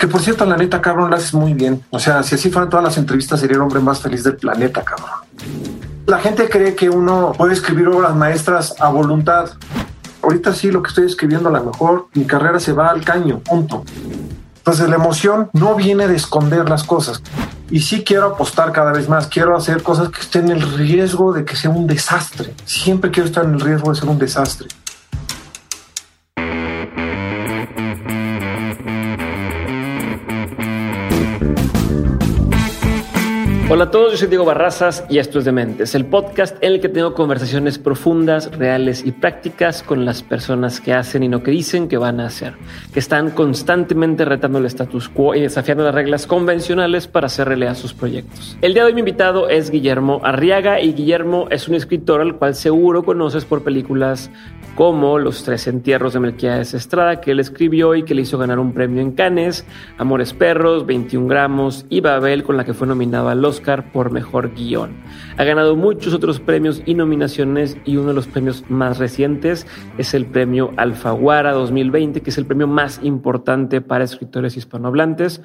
Que por cierto, la neta, cabrón, la haces muy bien. O sea, si así fueran todas las entrevistas, sería el hombre más feliz del planeta, cabrón. La gente cree que uno puede escribir obras maestras a voluntad. Ahorita sí, lo que estoy escribiendo, a lo mejor mi carrera se va al caño, punto. Entonces la emoción no viene de esconder las cosas. Y sí quiero apostar cada vez más, quiero hacer cosas que estén en el riesgo de que sea un desastre. Siempre quiero estar en el riesgo de ser un desastre. Hola a todos, yo soy Diego Barrazas y esto es Dementes, el podcast en el que tengo conversaciones profundas, reales y prácticas con las personas que hacen y no que dicen que van a hacer, que están constantemente retando el status quo y desafiando las reglas convencionales para hacer realidad sus proyectos. El día de hoy mi invitado es Guillermo Arriaga y Guillermo es un escritor al cual seguro conoces por películas como Los Tres Entierros de Melquiades Estrada, que él escribió y que le hizo ganar un premio en Cannes, Amores Perros, 21 gramos y Babel, con la que fue nominado al Oscar por Mejor Guión. Ha ganado muchos otros premios y nominaciones y uno de los premios más recientes es el premio Alfaguara 2020, que es el premio más importante para escritores hispanohablantes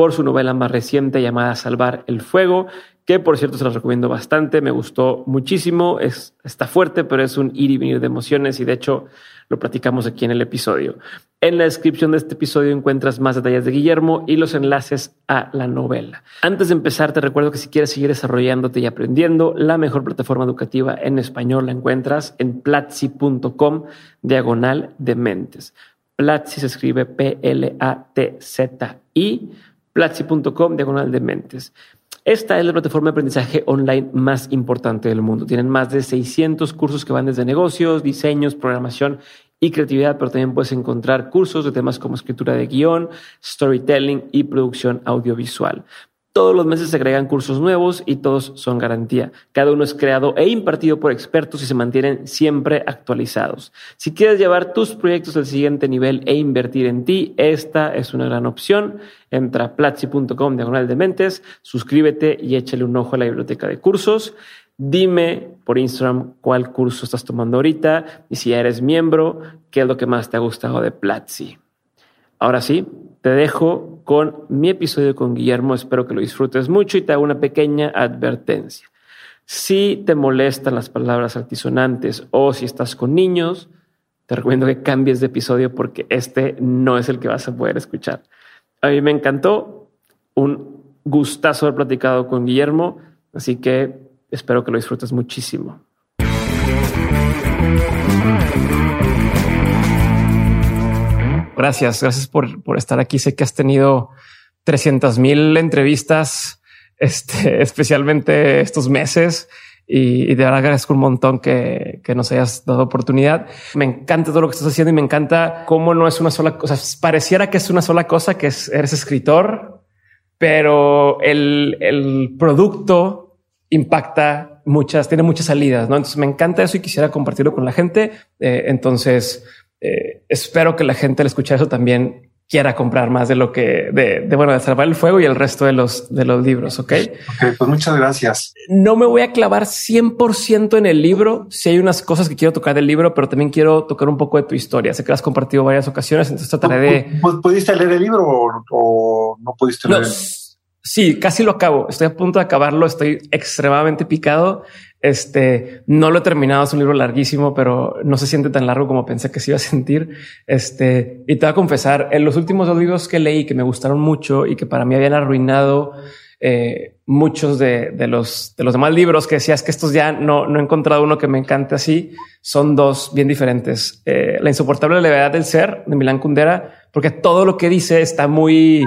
por su novela más reciente llamada Salvar el Fuego, que por cierto se los recomiendo bastante, me gustó muchísimo, es, está fuerte, pero es un ir y venir de emociones y de hecho lo platicamos aquí en el episodio. En la descripción de este episodio encuentras más detalles de Guillermo y los enlaces a la novela. Antes de empezar, te recuerdo que si quieres seguir desarrollándote y aprendiendo, la mejor plataforma educativa en español la encuentras en platzi.com diagonal de mentes. Platzi se escribe P-L-A-T-Z-I, platzi.com diagonal de mentes. Esta es la plataforma de aprendizaje online más importante del mundo. Tienen más de 600 cursos que van desde negocios, diseños, programación y creatividad, pero también puedes encontrar cursos de temas como escritura de guion, storytelling y producción audiovisual. Todos los meses se agregan cursos nuevos y todos son garantía. Cada uno es creado e impartido por expertos y se mantienen siempre actualizados. Si quieres llevar tus proyectos al siguiente nivel e invertir en ti, esta es una gran opción. Entra a platzi.com diagonal de mentes, suscríbete y échale un ojo a la biblioteca de cursos. Dime por Instagram cuál curso estás tomando ahorita y si eres miembro, qué es lo que más te ha gustado de Platzi. Ahora sí, te dejo con mi episodio con Guillermo. Espero que lo disfrutes mucho y te hago una pequeña advertencia. Si te molestan las palabras altisonantes o si estás con niños, te recomiendo que cambies de episodio porque este no es el que vas a poder escuchar. A mí me encantó, un gustazo haber platicado con Guillermo, así que espero que lo disfrutes muchísimo. Gracias, gracias por, por estar aquí. Sé que has tenido 300 mil entrevistas, este, especialmente estos meses. Y, de verdad agradezco un montón que, que, nos hayas dado oportunidad. Me encanta todo lo que estás haciendo y me encanta cómo no es una sola cosa. Pareciera que es una sola cosa, que es, eres escritor, pero el, el producto impacta muchas, tiene muchas salidas, ¿no? Entonces me encanta eso y quisiera compartirlo con la gente. Eh, entonces, eh, espero que la gente al escuchar eso también quiera comprar más de lo que de, de, bueno de salvar el fuego y el resto de los de los libros. Ok, okay pues muchas gracias. No me voy a clavar 100% en el libro. Si hay unas cosas que quiero tocar del libro, pero también quiero tocar un poco de tu historia. Sé que has compartido varias ocasiones, entonces trataré de. ¿Pudiste leer el libro o, no pudiste leer? sí, casi lo acabo. Estoy a punto de acabarlo. Estoy extremadamente picado. Este no lo he terminado, es un libro larguísimo, pero no se siente tan largo como pensé que se iba a sentir. Este, y te voy a confesar, en los últimos dos libros que leí que me gustaron mucho y que para mí habían arruinado eh, muchos de, de, los, de los demás libros que decías que estos ya no, no he encontrado uno que me encante así, son dos bien diferentes. Eh, la insoportable levedad del ser de Milán Kundera, porque todo lo que dice está muy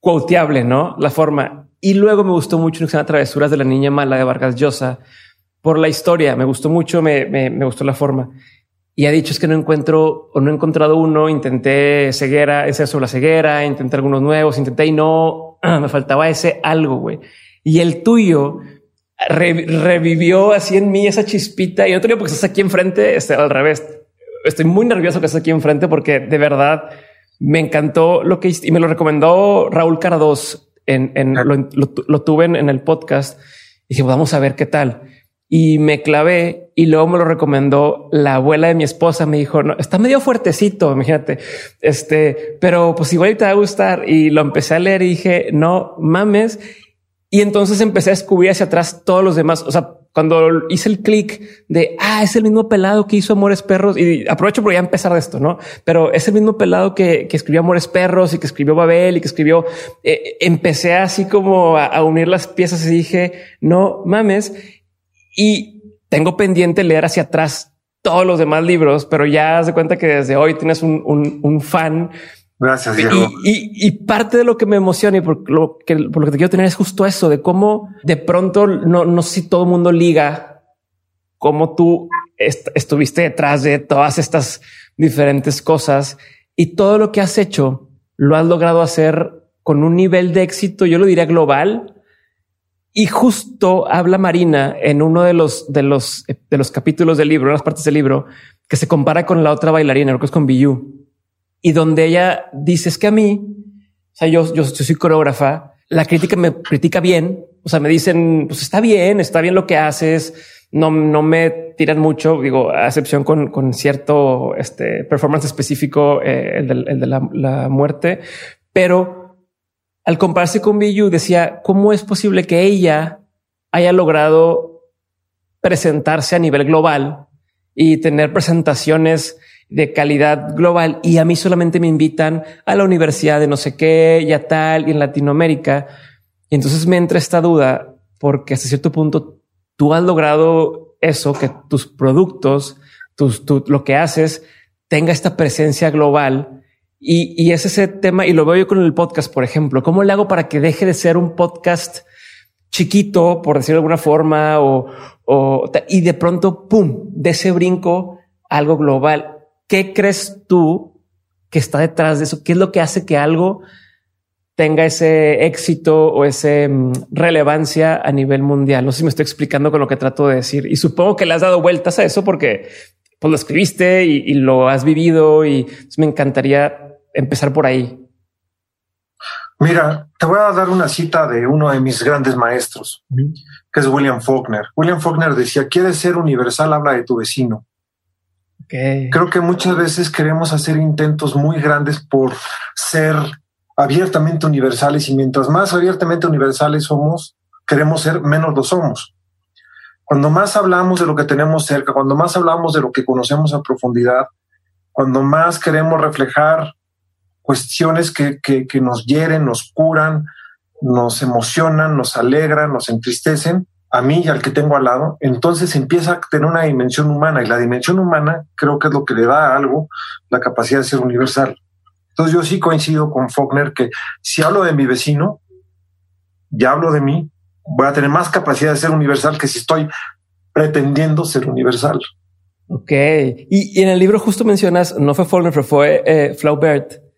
quoteable, ¿no? La forma. Y luego me gustó mucho una Travesuras de la Niña Mala de Vargas Llosa, por la historia. Me gustó mucho, me, me, me, gustó la forma. Y ha dicho es que no encuentro o no he encontrado uno. Intenté ceguera, ese sobre la ceguera, intenté algunos nuevos, intenté y no me faltaba ese algo, güey. Y el tuyo revivió así en mí esa chispita. Y no tenía porque estás aquí enfrente, este, al revés. Estoy muy nervioso que estás aquí enfrente porque de verdad me encantó lo que y me lo recomendó Raúl Carados. En, en lo, lo, tuve en, en, el podcast y dije, vamos a ver qué tal y me clavé y luego me lo recomendó la abuela de mi esposa. Me dijo, no, está medio fuertecito, imagínate, este, pero pues igual te va a gustar. Y lo empecé a leer y dije, no mames. Y entonces empecé a descubrir hacia atrás todos los demás. O sea, cuando hice el clic de, ah, es el mismo pelado que hizo Amores Perros y aprovecho por ya empezar de esto, ¿no? Pero es el mismo pelado que, que escribió Amores Perros y que escribió Babel y que escribió, eh, empecé así como a, a unir las piezas y dije, no mames y tengo pendiente leer hacia atrás todos los demás libros, pero ya de cuenta que desde hoy tienes un, un, fan. Gracias, Diego. Y, y, parte de lo que me emociona y por lo que, por lo que te quiero tener es justo eso de cómo de pronto no, no sé si todo el mundo liga cómo tú estuviste detrás de todas estas diferentes cosas y todo lo que has hecho lo has logrado hacer con un nivel de éxito, yo lo diría global, y justo habla Marina en uno de los, de los, de los capítulos del libro, en las partes del libro, que se compara con la otra bailarina, que es con Biyu, y donde ella dice es que a mí, o sea, yo, yo, soy coreógrafa, la crítica me critica bien, o sea, me dicen, pues está bien, está bien lo que haces, no, no me tiran mucho, digo, a excepción con, con cierto este, performance específico, eh, el, de, el de la, la muerte, pero al compararse con Biyu, decía, ¿cómo es posible que ella haya logrado presentarse a nivel global y tener presentaciones de calidad global y a mí solamente me invitan a la universidad de no sé qué y a tal y en Latinoamérica. Y entonces me entra esta duda porque hasta cierto punto tú has logrado eso, que tus productos, tus, lo que haces tenga esta presencia global y, es ese tema, y lo veo yo con el podcast, por ejemplo. ¿Cómo le hago para que deje de ser un podcast chiquito, por decirlo de alguna forma, o, o y de pronto, pum, de ese brinco algo global? ¿Qué crees tú que está detrás de eso? ¿Qué es lo que hace que algo tenga ese éxito o ese mm, relevancia a nivel mundial. No sé si me estoy explicando con lo que trato de decir y supongo que le has dado vueltas a eso porque pues lo escribiste y lo has vivido y me encantaría empezar por ahí? Mira, te voy a dar una cita de uno de mis grandes maestros, que es William Faulkner. William Faulkner decía, quieres ser universal, habla de tu vecino. Creo que muchas veces queremos hacer intentos muy grandes por ser abiertamente universales y mientras más abiertamente universales somos, queremos ser, menos lo somos. Cuando más hablamos de lo que tenemos cerca, cuando más hablamos de lo que conocemos a profundidad, cuando más queremos reflejar cuestiones que, que, nos hieren, nos curan, nos emocionan, nos alegran, nos entristecen, a mí y al que tengo al lado, entonces empieza a tener una dimensión humana y la dimensión humana creo que es lo que le da a algo la capacidad de ser universal. Entonces yo sí coincido con Faulkner que si hablo de mi vecino, ya hablo de mí, voy a tener más capacidad de ser universal que si estoy pretendiendo ser universal. Ok. Y, en el libro justo mencionas, no fue Faulkner, fue eh, Flaubert,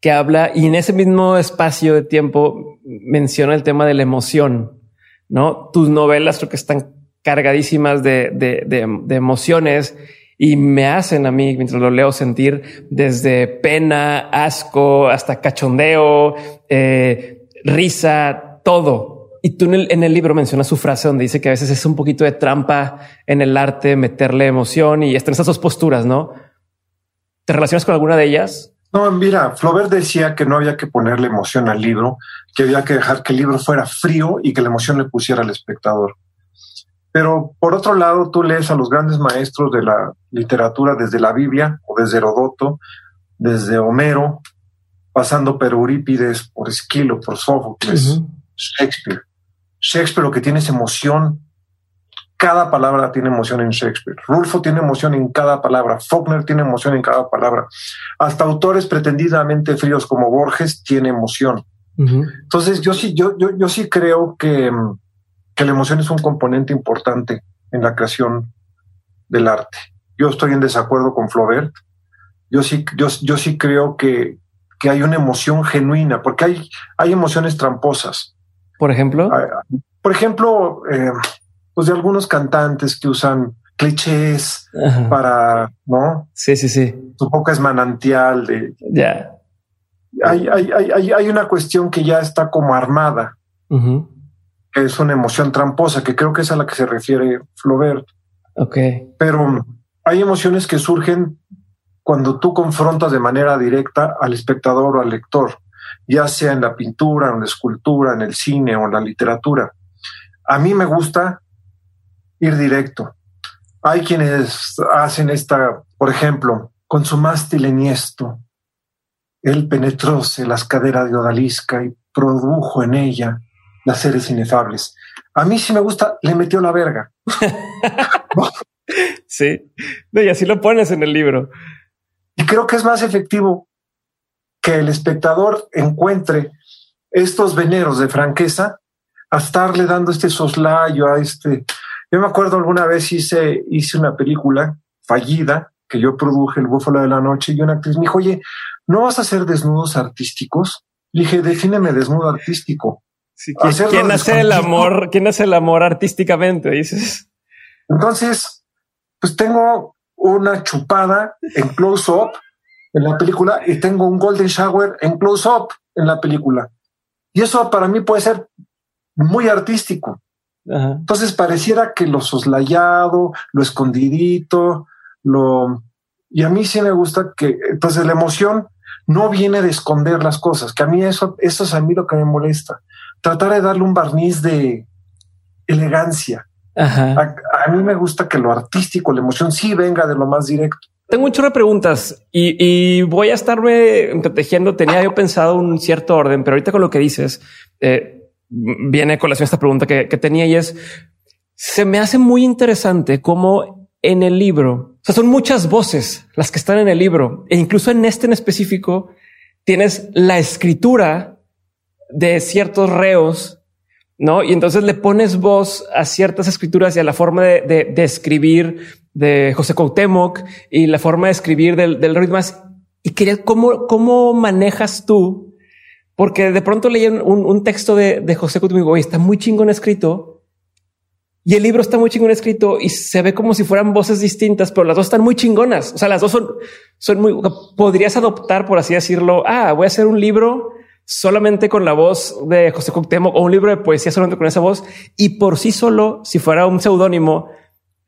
que habla y en ese mismo espacio de tiempo menciona el tema de la emoción, ¿no? Tus novelas creo que están cargadísimas de, de, de, emociones y me hacen a mí, mientras lo leo, sentir desde pena, asco, hasta cachondeo, eh, risa, todo. Y tú en el, libro mencionas su frase donde dice que a veces es un poquito de trampa en el arte meterle emoción y están esas dos posturas, ¿no? ¿Te relacionas con alguna de ellas? No, mira, Flaubert decía que no había que ponerle emoción al libro, que había que dejar que el libro fuera frío y que la emoción le pusiera al espectador. Pero por otro lado, tú lees a los grandes maestros de la literatura desde la Biblia o desde Herodoto, desde Homero, pasando por Eurípides, por Esquilo, por Sófocles, Shakespeare. Shakespeare lo que tiene es emoción cada palabra tiene emoción en Shakespeare. Rulfo tiene emoción en cada palabra. Faulkner tiene emoción en cada palabra. Hasta autores pretendidamente fríos como Borges tiene emoción. Entonces, yo sí, yo, yo, yo sí creo que, que la emoción es un componente importante en la creación del arte. Yo estoy en desacuerdo con Flaubert. Yo sí, yo, yo sí creo que, que hay una emoción genuina, porque hay, hay emociones tramposas. Por ejemplo. Ah, por ejemplo, eh, pues de algunos cantantes que usan clichés para, ¿no? Sí, sí, sí. Su boca es manantial de... Ya. Hay, hay, hay, hay, una cuestión que ya está como armada, que es una emoción tramposa, que creo que es a la que se refiere Flaubert. Ok. Pero hay emociones que surgen cuando tú confrontas de manera directa al espectador o al lector, ya sea en la pintura, en la escultura, en el cine o en la literatura. A mí me gusta ir directo. Hay quienes hacen esta, por ejemplo, con su mástil eniesto, él penetróse las caderas de Odalisca y produjo en ella las seres inefables. A mí sí me gusta, le metió la verga. sí, y así lo pones en el libro. Y creo que es más efectivo que el espectador encuentre estos veneros de franqueza a estarle dando este soslayo a este. Yo me acuerdo alguna vez hice, hice una película fallida que yo produje, El Búfalo de la Noche, y una actriz me dijo, oye, ¿no vas a hacer desnudos artísticos? Le dije, defíneme desnudo artístico. ¿quién, hace el amor? ¿Quién hace el amor artísticamente? Dices. Entonces, pues tengo una chupada en close up en la película y tengo un golden shower en close up en la película. Y eso para mí puede ser muy artístico. Entonces pareciera que lo soslayado, lo escondidito, lo... Y a mí sí me gusta que, entonces la emoción no viene de esconder las cosas, que a mí eso, eso es a mí lo que me molesta. Tratar de darle un barniz de elegancia. A, mí me gusta que lo artístico, la emoción sí venga de lo más directo. Tengo muchas de preguntas y, voy a estarme protegiendo. Tenía yo pensado un cierto orden, pero ahorita con lo que dices, eh, viene a colación esta pregunta que, que tenía y es, se me hace muy interesante cómo en el libro, o sea, son muchas voces las que están en el libro e incluso en este en específico tienes la escritura de ciertos reos, ¿no? Y entonces le pones voz a ciertas escrituras y a la forma de, de, escribir de José Cuauhtémoc y la forma de escribir del, del ritmo. Y quería, ¿cómo, ¿cómo manejas tú porque de pronto leí un, texto de, José Couto y está muy chingón escrito. Y el libro está muy chingón escrito y se ve como si fueran voces distintas, pero las dos están muy chingonas. O sea, las dos son, son muy, podrías adoptar, por así decirlo. Ah, voy a hacer un libro solamente con la voz de José Cuauhtémoc o un libro de poesía solamente con esa voz. Y por sí solo, si fuera un seudónimo,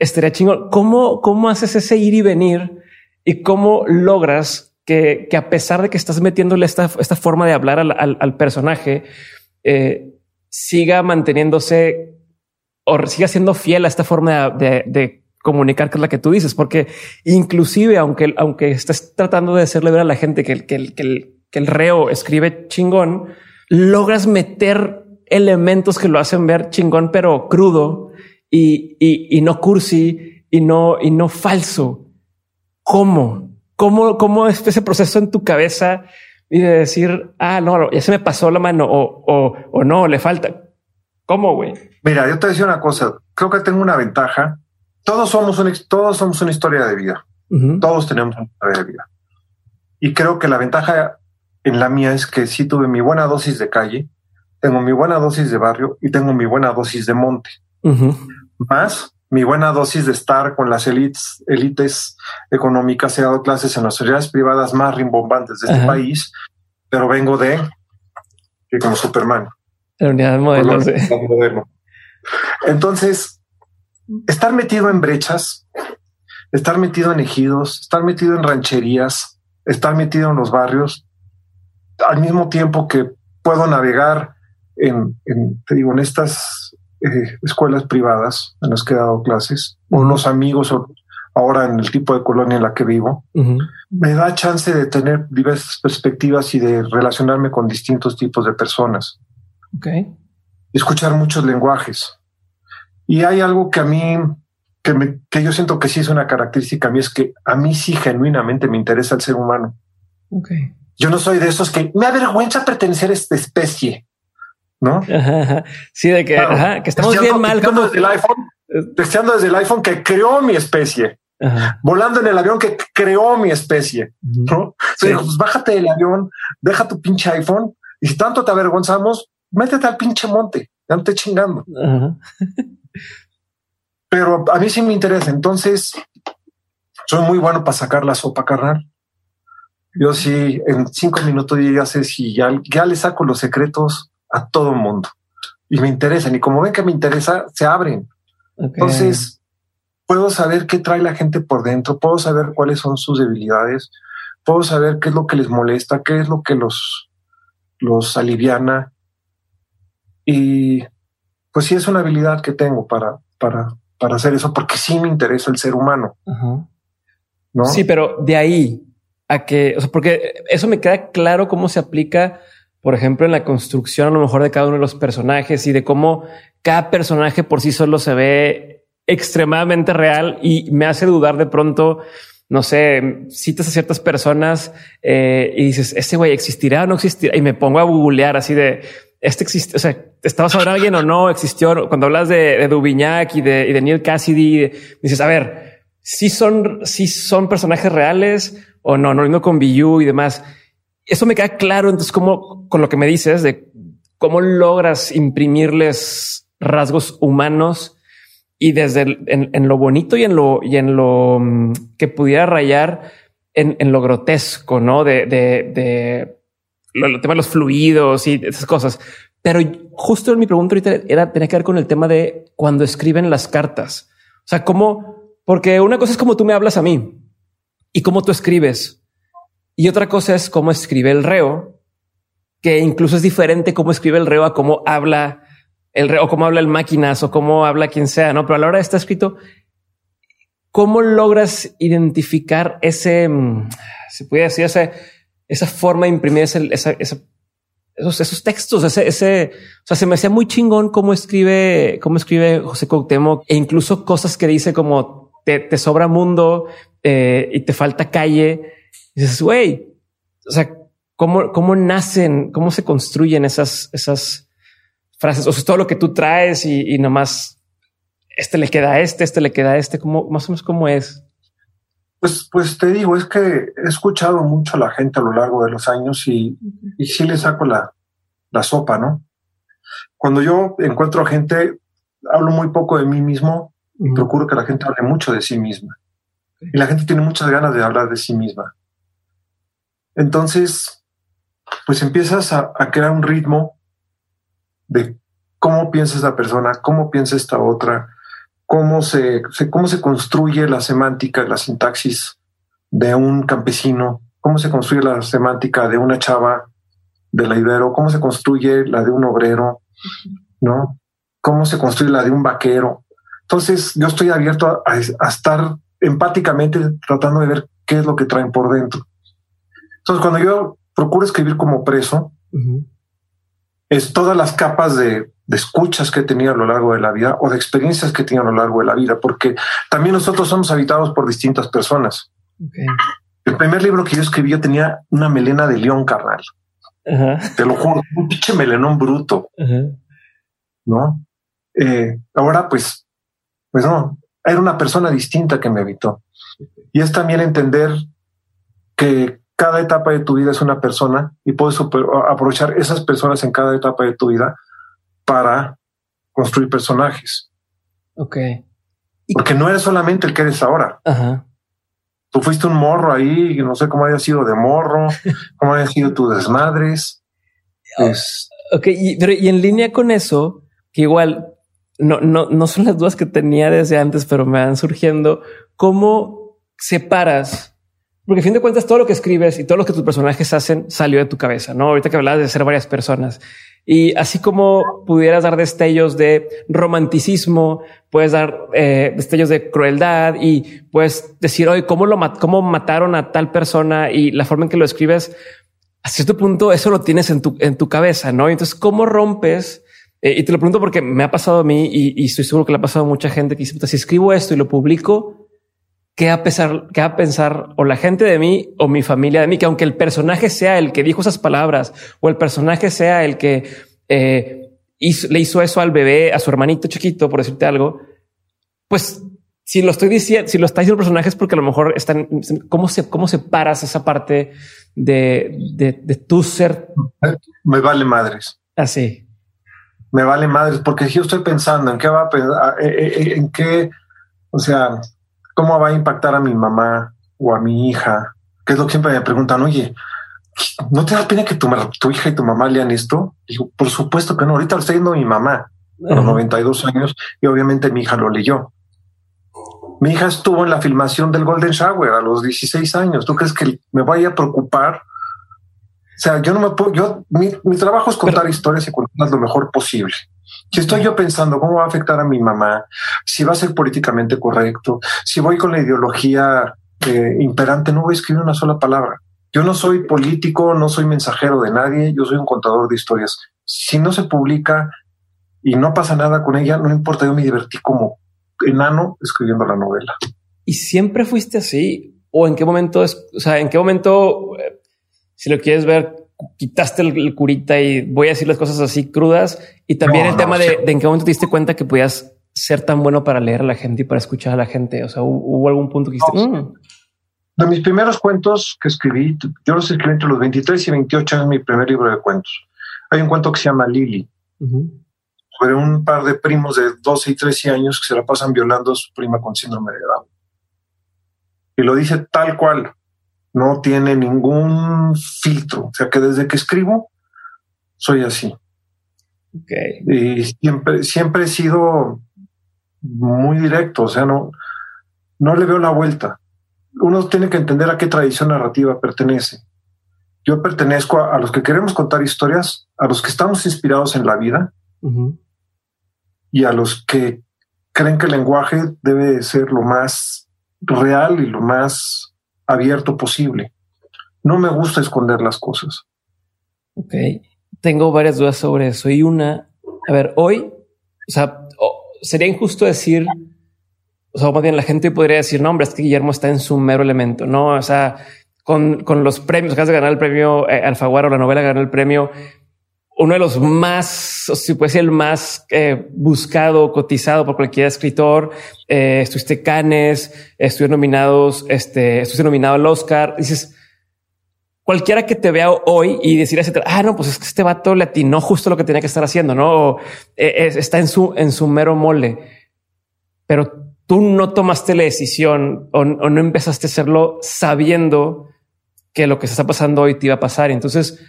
estaría chingón. ¿Cómo, cómo haces ese ir y venir y cómo logras que, a pesar de que estás metiéndole esta, forma de hablar al, personaje, eh, siga manteniéndose o siga siendo fiel a esta forma de, comunicar que es la que tú dices, porque inclusive aunque, aunque estés tratando de hacerle ver a la gente que, que, que, el, reo escribe chingón, logras meter elementos que lo hacen ver chingón, pero crudo y, y no cursi y no, y no falso. ¿Cómo? ¿Cómo, cómo es ese proceso en tu cabeza y de decir, ah, no, ya se me pasó la mano o, o, o no, le falta? ¿Cómo, güey? Mira, yo te decía una cosa, creo que tengo una ventaja. Todos somos, un, todos somos una historia de vida. Todos tenemos una historia de vida. Y creo que la ventaja en la mía es que sí tuve mi buena dosis de calle, tengo mi buena dosis de barrio y tengo mi buena dosis de monte. Más mi buena dosis de estar con las élites, élites económicas. He dado clases en las sociedades privadas más rimbombantes de este país, pero vengo de que como Superman. La unidad de modelo. Entonces, estar metido en brechas, estar metido en ejidos, estar metido en rancherías, estar metido en los barrios, al mismo tiempo que puedo navegar en, en te digo, en estas eh, escuelas privadas en las que he dado clases, unos amigos, ahora en el tipo de colonia en la que vivo, me da chance de tener diversas perspectivas y de relacionarme con distintos tipos de personas. Okay. Escuchar muchos lenguajes. Y hay algo que a mí, que, me, que yo siento que sí es una característica a mí, es que a mí sí genuinamente me interesa el ser humano. Okay. Yo no soy de esos que me avergüenza pertenecer a esta especie. ¿No? Sí, de que, que estamos bien mal. Como... Desde el iPhone, deseando desde el iPhone que creó mi especie. Volando en el avión que creó mi especie. ¿no? Pues bájate del avión, deja tu pinche iPhone y si tanto te avergonzamos, métete al pinche monte, ya no te chingando. Pero a mí sí me interesa. Entonces, soy muy bueno para sacar la sopa carnal. Yo sí, en cinco minutos ya sé si ya, ya le saco los secretos a todo el mundo. y me interesan. Y como ven que me interesa, se abren. Entonces, puedo saber qué trae la gente por dentro, puedo saber cuáles son sus debilidades, puedo saber qué es lo que les molesta, qué es lo que los, los aliviana. Y pues sí es una habilidad que tengo para, para, para hacer eso, porque sí me interesa el ser humano. ¿no? Sí, pero de ahí a que, o sea, porque eso me queda claro cómo se aplica, por ejemplo, en la construcción a lo mejor de cada uno de los personajes y de cómo cada personaje por sí solo se ve extremadamente real y me hace dudar de pronto no sé, citas a ciertas personas eh, y dices, ¿este güey existirá o no existirá? Y me pongo a googlear así de, este existe, o sea, ¿estabas hablando alguien o no? ¿Existió? Cuando hablas de, de, y de Neil Cassidy, dices, a ver, si son, si son personajes reales o no, no, no con Biyu y demás. Eso me queda claro. Entonces, como con lo que me dices de cómo logras imprimirles rasgos humanos y desde en, lo bonito y en lo y en lo mm, que pudiera rayar en, en lo grotesco, no de, de, de lo, tema de los fluidos y esas cosas. Pero justo mi pregunta ahorita era tenía que ver con el tema de cuando escriben las cartas. O sea, cómo, porque una cosa es como tú me hablas a mí y cómo tú escribes. Y otra cosa es cómo escribe el reo, que incluso es diferente cómo escribe el reo a cómo habla el o cómo habla el máquinas o cómo habla quien sea, no? Pero a la hora de estar escrito, ¿cómo logras identificar ese, mm, se puede decir, esa, forma de imprimir ese, esos textos, ese, ese, o sea, se me hacía muy chingón cómo escribe, cómo escribe José Cuauhtémoc e incluso cosas que dice como te, te sobra mundo eh, y te falta calle. Y dices, güey, o sea, cómo, cómo nacen, cómo se construyen esas, esas, frases, o sea, todo lo que tú traes y, y nomás este le queda a este, este le queda a este, como más o menos cómo es. Pues, pues te digo, es que he escuchado mucho a la gente a lo largo de los años y, y sí le saco la, la sopa, ¿no? Cuando yo encuentro a gente, hablo muy poco de mí mismo y procuro que la gente hable mucho de sí misma. Y la gente tiene muchas ganas de hablar de sí misma. Entonces, pues empiezas a, crear un ritmo de cómo piensa esa persona, cómo piensa esta otra, cómo se, cómo se construye la semántica, la sintaxis de un campesino, cómo se construye la semántica de una chava de la Ibero, cómo se construye la de un obrero, ¿no? Cómo se construye la de un vaquero. Entonces, yo estoy abierto a, estar empáticamente tratando de ver qué es lo que traen por dentro. Entonces, cuando yo procuro escribir como preso, es todas las capas de, escuchas que he tenido a lo largo de la vida o de experiencias que he tenido a lo largo de la vida, porque también nosotros somos habitados por distintas personas. El primer libro que yo escribí, yo tenía una melena de león carnal. Te lo juro, un pinche melenón bruto. No? Eh, ahora, pues, pues no, era una persona distinta que me habitó. Y es también entender que cada etapa de tu vida es una persona y puedes aprovechar esas personas en cada etapa de tu vida para construir personajes. Ok. Porque no eres solamente el que eres ahora. Ajá. Tú fuiste un morro ahí, no sé cómo haya sido de morro, cómo haya sido tus desmadres. Ok, y, pero, y en línea con eso, que igual no, no, no son las dudas que tenía desde antes, pero me van surgiendo. ¿Cómo separas porque a fin de cuentas todo lo que escribes y todo lo que tus personajes hacen salió de tu cabeza, ¿no? Ahorita que hablabas de ser varias personas. Y así como pudieras dar destellos de romanticismo, puedes dar eh, destellos de crueldad y puedes decir, hoy ¿cómo, lo cómo mataron a tal persona? Y la forma en que lo escribes, a cierto punto eso lo tienes en tu, en tu cabeza, ¿no? Entonces, ¿cómo rompes? Eh, y te lo pregunto porque me ha pasado a mí y, y, estoy seguro que le ha pasado a mucha gente que dice, si escribo esto y lo publico, qué va a pensar, qué va a pensar o la gente de mí o mi familia de mí, que aunque el personaje sea el que dijo esas palabras o el personaje sea el que eh, le hizo eso al bebé, a su hermanito chiquito, por decirte algo, pues si lo estoy diciendo, si lo está diciendo el personaje es porque a lo mejor están, cómo se, cómo separas esa parte de, de, tu ser. Me vale madres. Así. Me vale madres porque yo estoy pensando en qué va a pensar, en qué, o sea, ¿Cómo va a impactar a mi mamá o a mi hija? Que es lo que siempre me preguntan, oye, ¿no te da pena que tu, tu hija y tu mamá lean esto? Digo, por supuesto que no. Ahorita lo está yendo mi mamá a los 92 años y obviamente mi hija lo leyó. Mi hija estuvo en la filmación del Golden Shower a los 16 años. ¿Tú crees que me vaya a preocupar? O sea, yo no me puedo, yo, mi, mi trabajo es contar historias y contarlas lo mejor posible. Si estoy yo pensando cómo va a afectar a mi mamá, si va a ser políticamente correcto, si voy con la ideología eh, imperante, no voy a escribir una sola palabra. Yo no soy político, no soy mensajero de nadie, yo soy un contador de historias. Si no se publica y no pasa nada con ella, no importa, yo me divertí como enano escribiendo la novela. ¿Y siempre fuiste así? ¿O en qué momento es, o sea, en qué momento, eh, si lo quieres ver, quitaste el, curita y voy a decir las cosas así crudas? Y también el tema de, en qué momento te diste cuenta que podías ser tan bueno para leer a la gente y para escuchar a la gente. O sea, hubo, algún punto que dijiste, mm". De mis primeros cuentos que escribí, yo los escribí entre los 23 y 28 años, mi primer libro de cuentos. Hay un cuento que se llama Lily, sobre un par de primos de 12 y 13 años que se la pasan violando a su prima con síndrome de Down. Y lo dice tal cual, no tiene ningún filtro. O sea que desde que escribo, soy así. Okay. Y siempre, siempre he sido muy directo, o sea, no, no le veo la vuelta uno tiene que entender a qué tradición narrativa pertenece. Yo pertenezco a, los que queremos contar historias, a los que estamos inspirados en la vida y a los que creen que el lenguaje debe ser lo más real y lo más abierto posible. No me gusta esconder las cosas. Ok. Tengo varias dudas sobre eso. Y una, a ver, hoy, o sea, sería injusto decir o sea, más bien la gente podría decir, no, hombre, es que Guillermo está en su mero elemento, ¿no? O sea, con, con los premios, acabas de ganar el premio eh, Alfaguara o la novela ganó el premio, uno de los más, si puede ser el más eh, buscado, cotizado por cualquier escritor, eh, estuviste Canes, estuviste nominados, este, estuviste nominado al Oscar, dices, cualquiera que te vea hoy y decir, ah, no, pues este vato le atinó justo lo que tenía que estar haciendo, ¿no? Eh, está en su, en su mero mole. Pero tú no tomaste la decisión o, no empezaste a hacerlo sabiendo que lo que se está pasando hoy te iba a pasar. Entonces,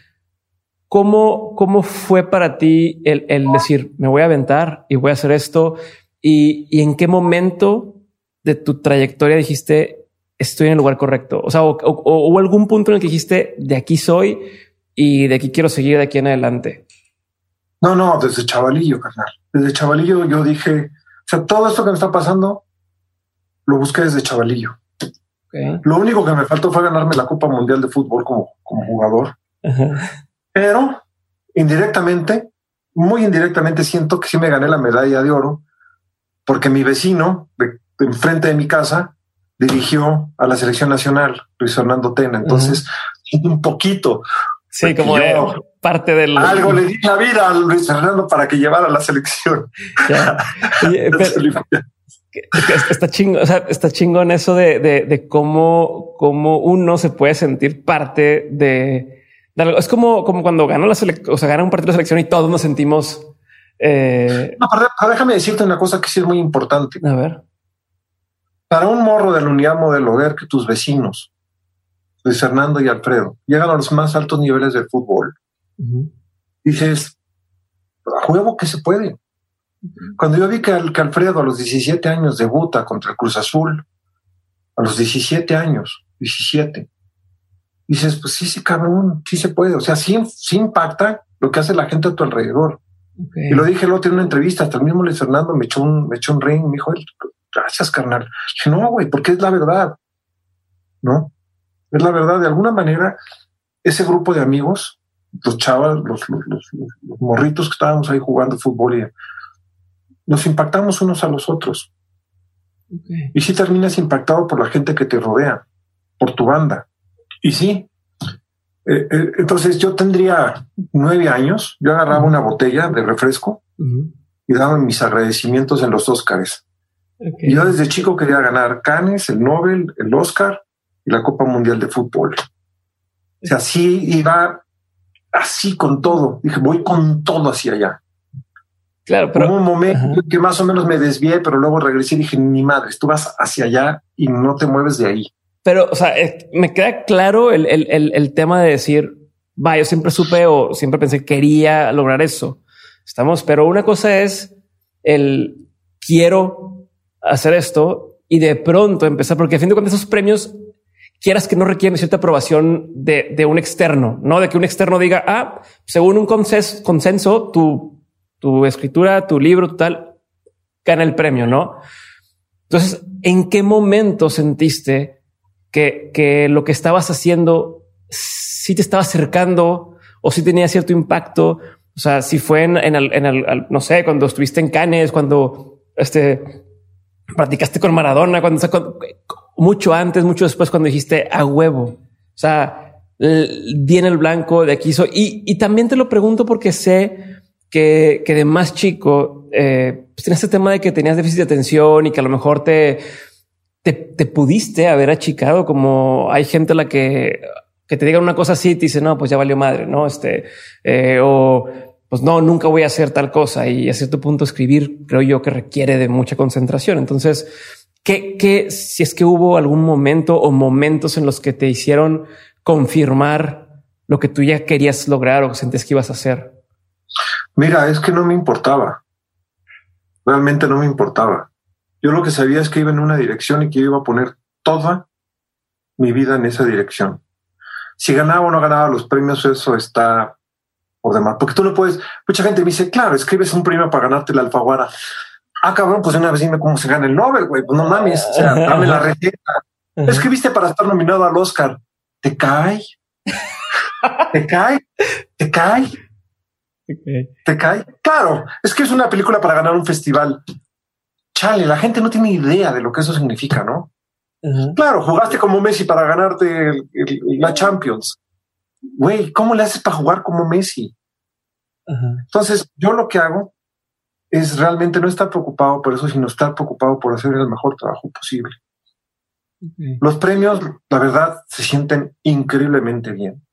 ¿cómo, cómo fue para ti el, decir, me voy a aventar y voy a hacer esto? Y, en qué momento de tu trayectoria dijiste, estoy en el lugar correcto? O sea, o, hubo algún punto en el que dijiste, de aquí soy y de aquí quiero seguir de aquí en adelante. No, no, desde chavalillo, carnal. Desde chavalillo yo dije, o sea, todo esto que me está pasando lo busqué desde chavalillo. Lo único que me faltó fue ganarme la Copa Mundial de Fútbol como, como jugador. Pero indirectamente, muy indirectamente siento que sí me gané la medalla de oro porque mi vecino de, enfrente de mi casa dirigió a la selección nacional, Luis Fernando Tena. Entonces, un poquito. Sí, como parte del... Algo le di la vida a Luis Fernando para que llevara la selección. está chingón, o sea, está chingón eso de, de, de, cómo, cómo uno se puede sentir parte de, algo. Es como, como cuando ganó la selección, o sea, gana un partido de selección y todos nos sentimos. Eh... No, pero, déjame decirte una cosa que sí es muy importante. A ver. Para un morro de la unidad modelo, ver que tus vecinos, Luis Fernando y Alfredo, llegan a los más altos niveles del fútbol, dices, a juego que se puede. Cuando yo vi que, Alfredo a los 17 años debuta contra el Cruz Azul, a los 17 años, 17, dices, pues sí, sí, cabrón, sí se puede. O sea, sí, sí impacta lo que hace la gente a tu alrededor. Y lo dije el otro en una entrevista, hasta el mismo Luis Fernando me echó un, me echó un ring, me dijo, gracias, carnal. Dije, no, güey, porque es la verdad. ¿No? Es la verdad. De alguna manera, ese grupo de amigos, los chavas, los, los, los, los morritos que estábamos ahí jugando fútbol y nos impactamos unos a los otros. Y si terminas impactado por la gente que te rodea, por tu banda. Y sí, eh, eh, entonces yo tendría nueve años, yo agarraba una botella de refresco y daba mis agradecimientos en los Óscares. Y yo desde chico quería ganar Cannes, el Nobel, el Oscar y la Copa Mundial de Fútbol. O sea, así iba, así con todo. Dije, voy con todo hacia allá. Claro, pero hubo un momento que más o menos me desvié, pero luego regresé y dije, ni madre, tú vas hacia allá y no te mueves de ahí. Pero, o sea, me queda claro el, el, el, tema de decir, va, yo siempre supe o siempre pensé que quería lograr eso. Estamos, pero una cosa es el quiero hacer esto y de pronto empezar, porque a fin de cuentas esos premios quieras que no requieren cierta aprobación de, de, un externo, no de que un externo diga, ah, según un consenso, consenso tu, tu escritura, tu libro, tal, gana el premio, no? Entonces, ¿en qué momento sentiste que, que lo que estabas haciendo sí te estaba acercando o si tenía cierto impacto? O sea, si fue en, en, el, en el, no sé, cuando estuviste en Cannes, cuando este practicaste con Maradona, cuando, mucho antes, mucho después, cuando dijiste a huevo. O sea, di en el blanco de aquí. y, y también te lo pregunto porque sé que, que de más chico eh, pues tienes este tema de que tenías déficit de atención y que a lo mejor te, te, te pudiste haber achicado como hay gente a la que, que te digan una cosa así, te dice, no, pues ya valió madre, no? Este, eh, o pues no, nunca voy a hacer tal cosa. Y a cierto punto escribir creo yo que requiere de mucha concentración. Entonces, ¿qué, qué, si es que hubo algún momento o momentos en los que te hicieron confirmar lo que tú ya querías lograr o sentías que ibas a hacer? Mira, es que no me importaba. Realmente no me importaba. Yo lo que sabía es que iba en una dirección y que iba a poner toda mi vida en esa dirección. Si ganaba o no ganaba los premios, eso está por demás, porque tú no puedes. Mucha gente me dice, claro, escribes un premio para ganarte la alfaguara. Ah, cabrón, pues una vez dime cómo se gana el Nobel, güey. Pues no mames, o sea, dame la receta. Escribiste para estar nominado al Oscar. ¿Te cae? ¿Te cae? ¿Te cae? ¿Te cae? Claro, es que es una película para ganar un festival. Chale, la gente no tiene idea de lo que eso significa, ¿no? Claro, jugaste como Messi para ganarte la Champions güey, ¿cómo le haces para jugar como Messi? Entonces, yo lo que hago es realmente no estar preocupado por eso, sino estar preocupado por hacer el mejor trabajo posible. Los premios, la verdad, se sienten increíblemente bien.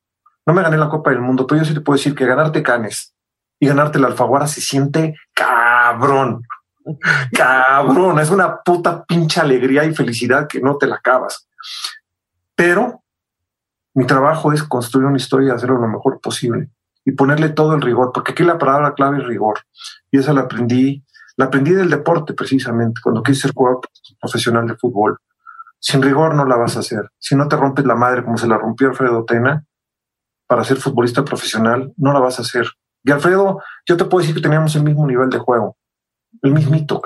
No me gané la Copa del Mundo, pero yo sí te puedo decir que ganarte Canes y ganarte la Alfaguara se siente cabrón. Cabrón, es una puta pinche alegría y felicidad que no te la acabas. Pero mi trabajo es construir una historia y hacerlo lo mejor posible y ponerle todo el rigor, porque aquí la palabra clave es rigor. Y esa la aprendí, la aprendí del deporte precisamente, cuando quise ser jugador profesional de fútbol. Sin rigor no la vas a hacer. Si no te rompes la madre como se la rompió Alfredo Tena para ser futbolista profesional, no la vas a hacer. Y Alfredo, yo te puedo decir que teníamos el mismo nivel de juego, el mismito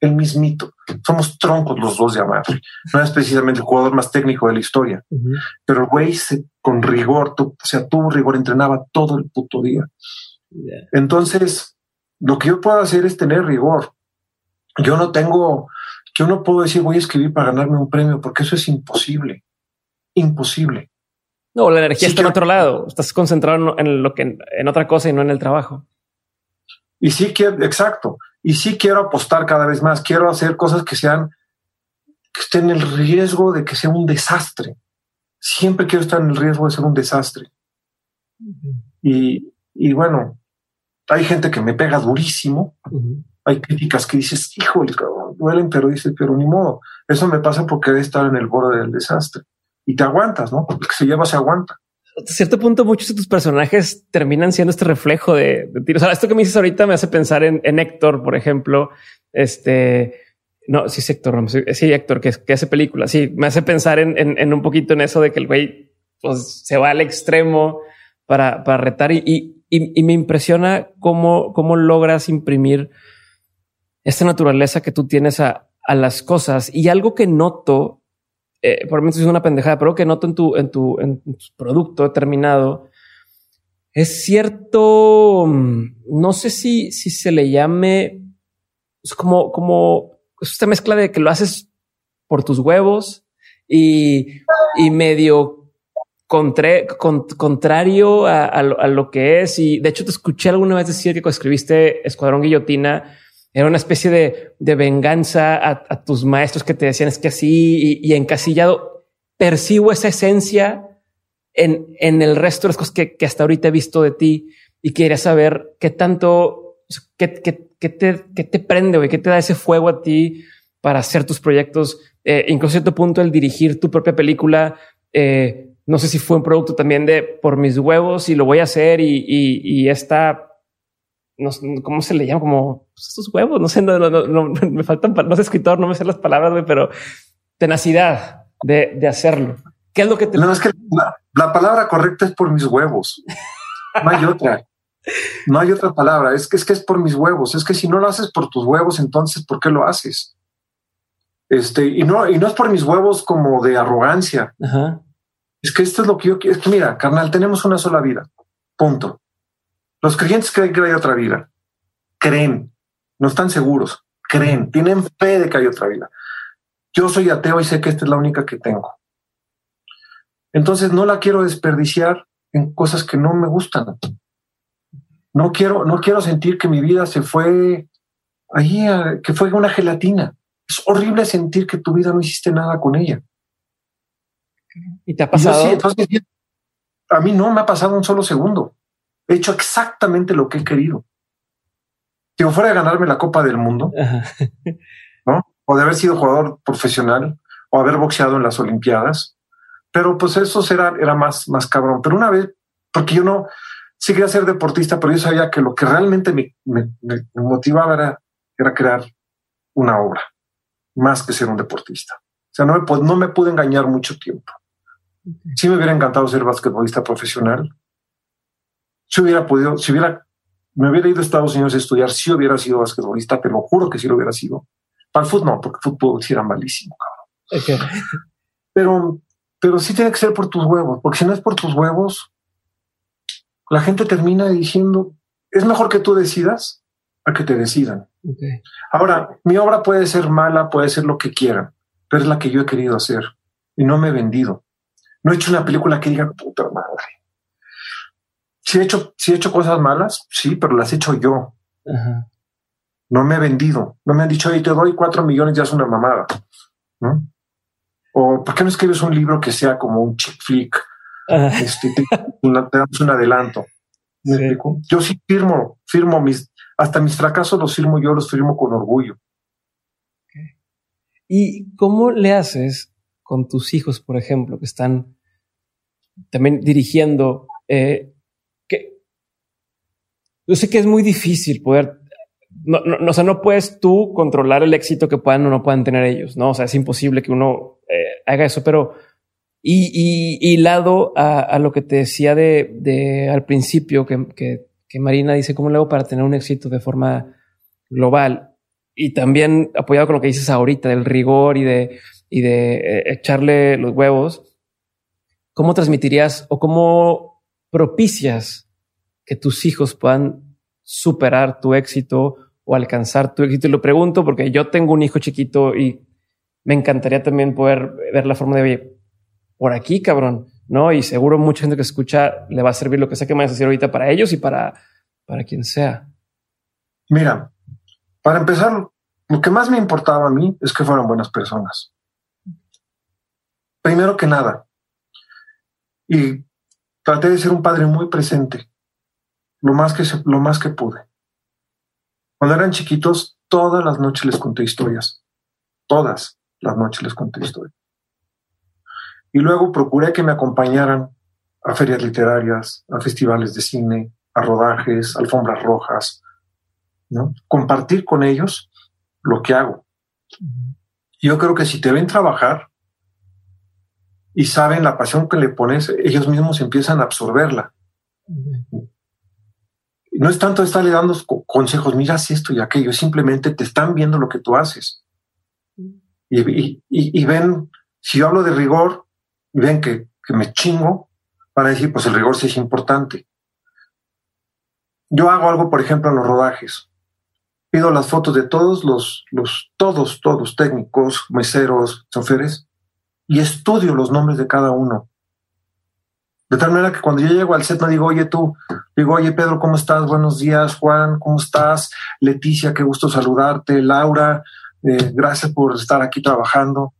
el mismito. Somos troncos los dos de Amadre. No es precisamente el jugador más técnico de la historia, pero el güey con rigor, o sea, tuvo rigor, entrenaba todo el puto día. Entonces, lo que yo puedo hacer es tener rigor. Yo no tengo, yo no puedo decir voy a escribir para ganarme un premio, porque eso es imposible. Imposible. No, la energía está en otro lado. Estás concentrado en lo que en otra cosa y no en el trabajo. Y sí que, exacto y sí quiero apostar cada vez más, quiero hacer cosas que sean, que estén en el riesgo de que sea un desastre. Siempre quiero estar en el riesgo de ser un desastre. y, y, bueno, hay gente que me pega durísimo. Hay críticas que dices, híjole, duelen, pero dices, pero ni modo. Eso me pasa porque he estado en el borde del desastre. Y te aguantas, ¿no? El que se lleva se aguanta a cierto punto muchos de tus personajes terminan siendo este reflejo de, de O sea, esto que me dices ahorita me hace pensar en, en Héctor, por ejemplo. Este, no, sí es Héctor, sí Héctor, que, que hace películas. Sí, me hace pensar en, en, un poquito en eso de que el güey pues, se va al extremo para, para retar y, y, y, me impresiona cómo, cómo logras imprimir esta naturaleza que tú tienes a, a las cosas. Y algo que noto eh, por mí es una pendejada, pero que noto en tu, en tu, en tu producto determinado, es cierto, mm, no sé si, si se le llame, es como, como esta mezcla de que lo haces por tus huevos y, y medio contrario a, a, lo, a, lo, que es. Y de hecho te escuché alguna vez decir que escribiste Escuadrón Guillotina, era una especie de, de venganza a, tus maestros que te decían es que así y, encasillado. Percibo esa esencia en, en el resto de las cosas que, que, hasta ahorita he visto de ti y quería saber qué tanto, qué, qué, qué te, qué te prende, o qué te da ese fuego a ti para hacer tus proyectos eh, incluso a cierto punto el dirigir tu propia película, eh, no sé si fue un producto también de por mis huevos y lo voy a hacer y, y, y esta, no, ¿cómo se le llama? Como pues, estos huevos, no sé, no, no, no, me faltan, no sé escritor, no me sé las palabras, pero tenacidad de, de, hacerlo. ¿Qué es lo que te... No, es que la, la palabra correcta es por mis huevos. No hay otra. No hay otra palabra. Es que, es que es por mis huevos. Es que si no lo haces por tus huevos, entonces ¿por qué lo haces? Este, y no, y no es por mis huevos como de arrogancia. Ajá. Es que esto es lo que yo quiero. Es que mira, carnal, tenemos una sola vida. Punto. Los creyentes creen que hay otra vida. Creen. No están seguros. Creen. Tienen fe de que hay otra vida. Yo soy ateo y sé que esta es la única que tengo. Entonces no la quiero desperdiciar en cosas que no me gustan. No quiero, no quiero sentir que mi vida se fue ahí, que fue una gelatina. Es horrible sentir que tu vida no hiciste nada con ella. ¿Y te ha pasado? Sí, entonces, a mí no me ha pasado un solo segundo. He hecho exactamente lo que he querido. Si fuera de ganarme la Copa del Mundo, ¿no? O de haber sido jugador profesional o haber boxeado en las Olimpiadas. Pero pues eso era, era más, más cabrón. Pero una vez, porque yo no, sí quería ser deportista, pero yo sabía que lo que realmente me, me, me motivaba era, era, crear una obra, más que ser un deportista. O sea, no me, no me pude engañar mucho tiempo. Sí me hubiera encantado ser basquetbolista profesional. Si hubiera podido, si hubiera, me hubiera ido a Estados Unidos a estudiar, si hubiera sido basquetbolista, te lo juro que sí lo hubiera sido. Para el fútbol no, porque el fútbol sí era malísimo, cabrón. Okay. Pero, pero sí tiene que ser por tus huevos, porque si no es por tus huevos, la gente termina diciendo, es mejor que tú decidas a que te decidan. Okay. Ahora, mi obra puede ser mala, puede ser lo que quieran, pero es la que yo he querido hacer y no me he vendido. No he hecho una película que diga, puta madre. Si he hecho, si he hecho cosas malas, sí, pero las he hecho yo. Ajá. No me he vendido. No me han dicho, oye, te doy cuatro millones, ya es una mamada. ¿no? O, ¿por qué no escribes un libro que sea como un chick flick? Este, te, una, te, damos un adelanto. ¿Me sí. Yo sí firmo, firmo mis, hasta mis fracasos los firmo yo, los firmo con orgullo. ¿Y cómo le haces con tus hijos, por ejemplo, que están también dirigiendo? Eh, yo sé que es muy difícil poder no, no, o sea, no puedes tú controlar el éxito que puedan o no puedan tener ellos, ¿no? O sea, es imposible que uno eh, haga eso, pero y, y, lado a, a, lo que te decía de, de al principio, que, que, que, Marina dice, ¿cómo le hago para tener un éxito de forma global? Y también apoyado con lo que dices ahorita del rigor y de, y de eh, echarle los huevos, ¿cómo transmitirías o cómo propicias que tus hijos puedan superar tu éxito o alcanzar tu éxito? Y lo pregunto porque yo tengo un hijo chiquito y me encantaría también poder ver la forma de, oye, por aquí, cabrón, ¿no? Y seguro mucha gente que escucha le va a servir lo que sé que me vas a decir ahorita para ellos y para, para quien sea. Mira, para empezar, lo que más me importaba a mí es que fueran buenas personas. Primero que nada. Y traté de ser un padre muy presente, lo más que, lo más que pude. Cuando eran chiquitos, todas las noches les conté historias. Todas las noches les conté historias. Y luego procuré que me acompañaran a ferias literarias, a festivales de cine, a rodajes, alfombras rojas, ¿no? Compartir con ellos lo que hago. Yo creo que si te ven trabajar y saben la pasión que le pones, ellos mismos empiezan a absorberla. No es tanto estarle dando consejos, mira esto y aquello, simplemente te están viendo lo que tú haces. Y, ven, si yo hablo de rigor, y ven que, que me chingo, van a decir, pues el rigor sí es importante. Yo hago algo, por ejemplo, en los rodajes. Pido las fotos de todos los, los, todos, todos, técnicos, meseros, choferes, y estudio los nombres de cada uno. De tal manera que cuando yo llego al set no digo, oye tú, digo, oye Pedro, ¿cómo estás? Buenos días, Juan, ¿cómo estás? Leticia, qué gusto saludarte. Laura, eh, gracias por estar aquí trabajando.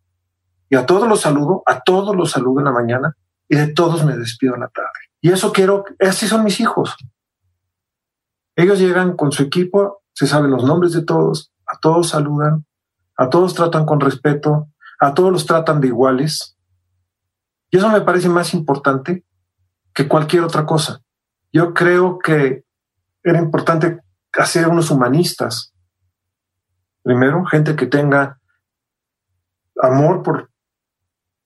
Y a todos los saludo, a todos los saludo en la mañana y de todos me despido en la tarde. Y eso quiero, así son mis hijos. Ellos llegan con su equipo, se saben los nombres de todos, a todos saludan, a todos tratan con respeto, a todos los tratan de iguales. Y eso me parece más importante que cualquier otra cosa. Yo creo que era importante hacer unos humanistas. Primero, gente que tenga amor por,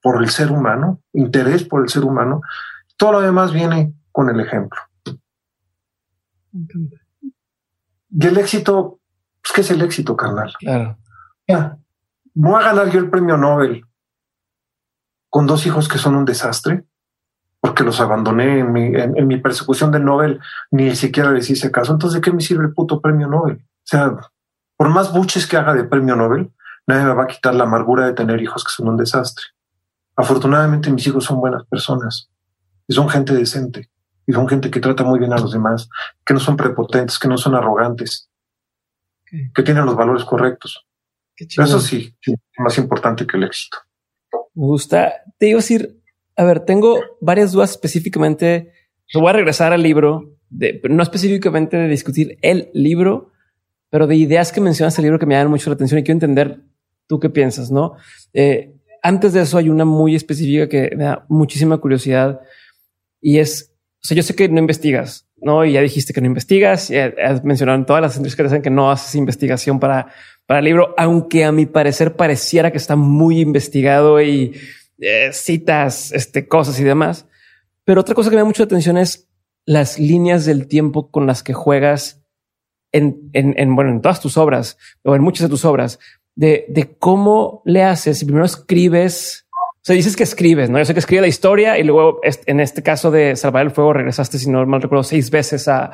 por el ser humano, interés por el ser humano. Todo lo demás viene con el ejemplo. Y el éxito, pues, ¿qué es el éxito, carnal? Claro. Ya, voy a ganar yo el premio Nobel con dos hijos que son un desastre, porque los abandoné en mi, en, mi persecución del Nobel, ni siquiera les hice caso. Entonces, ¿de qué me sirve el puto premio Nobel? O sea, por más buches que haga de premio Nobel, nadie me va a quitar la amargura de tener hijos que son un desastre. Afortunadamente, mis hijos son buenas personas y son gente decente y son gente que trata muy bien a los demás, que no son prepotentes, que no son arrogantes, que tienen los valores correctos. Eso sí, es más importante que el éxito. Me gusta. Te iba a decir, a ver, tengo varias dudas específicamente. voy a regresar al libro, de, no específicamente de discutir el libro, pero de ideas que mencionas el libro que me llaman mucho la atención y quiero entender tú qué piensas, ¿no? Eh, antes de eso hay una muy específica que me da muchísima curiosidad y es o sea, yo sé que no investigas, ¿no? Y ya dijiste que no investigas, ya has mencionado en todas las entrevistas que dicen que no haces investigación para, para el libro, aunque a mi parecer pareciera que está muy investigado y eh, citas este, cosas y demás. Pero otra cosa que me da mucha atención es las líneas del tiempo con las que juegas en, en, en, bueno, en todas tus obras o en muchas de tus obras, de, de cómo le haces. Si primero escribes o sea, dices que escribes, ¿no? Yo sé que escribe la historia y luego en este caso de Salvar el Fuego regresaste, si no mal recuerdo, seis veces a,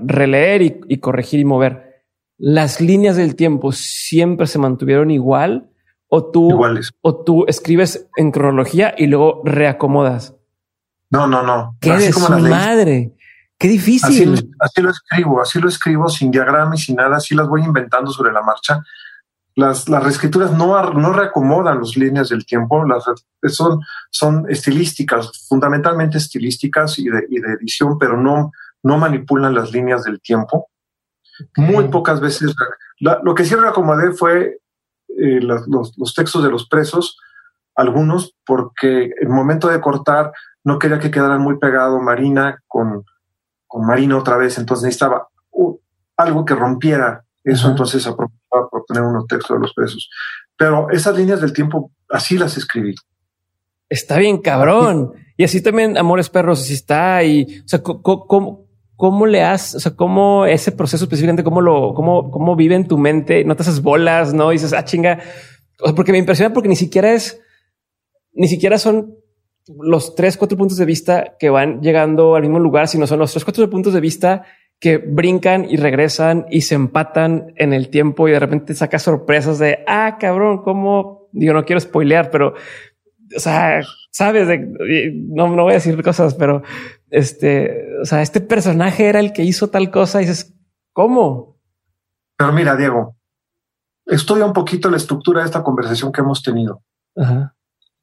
releer y, corregir y mover. ¿Las líneas del tiempo siempre se mantuvieron igual? ¿O tú, o tú escribes en cronología y luego reacomodas? No, no, no. ¿Qué de su madre? Qué difícil. Así, así, lo escribo, así lo escribo sin diagrama y sin nada, así las voy inventando sobre la marcha las, las reescrituras no, no reacomodan las líneas del tiempo, las, son, son estilísticas, fundamentalmente estilísticas y de, y de edición, pero no, no manipulan las líneas del tiempo. Muy pocas veces. lo que sí reacomodé fue eh, los, los, textos de los presos, algunos, porque el momento de cortar no quería que quedaran muy pegado Marina con, con Marina otra vez, entonces necesitaba uh, algo que rompiera eso, entonces entonces por tener unos textos de los presos. Pero esas líneas del tiempo, así las escribí. Está bien, cabrón. Y así también Amores Perros, así está. Y, o sea, ¿cómo, cómo le has, o sea, cómo ese proceso específicamente, cómo lo, cómo, cómo vive en tu mente? No te haces bolas, no dices, ah, chinga. porque me impresiona porque ni siquiera es, ni siquiera son los tres, cuatro puntos de vista que van llegando al mismo lugar, sino son los tres, cuatro puntos de vista que brincan y regresan y se empatan en el tiempo y de repente saca sorpresas de, ah, cabrón, cómo, digo, no quiero spoilear, pero, o sea, sabes, de, no, no voy a decir cosas, pero este, o sea, este personaje era el que hizo tal cosa y dices, ¿cómo? Pero mira, Diego, estudia un poquito la estructura de esta conversación que hemos tenido.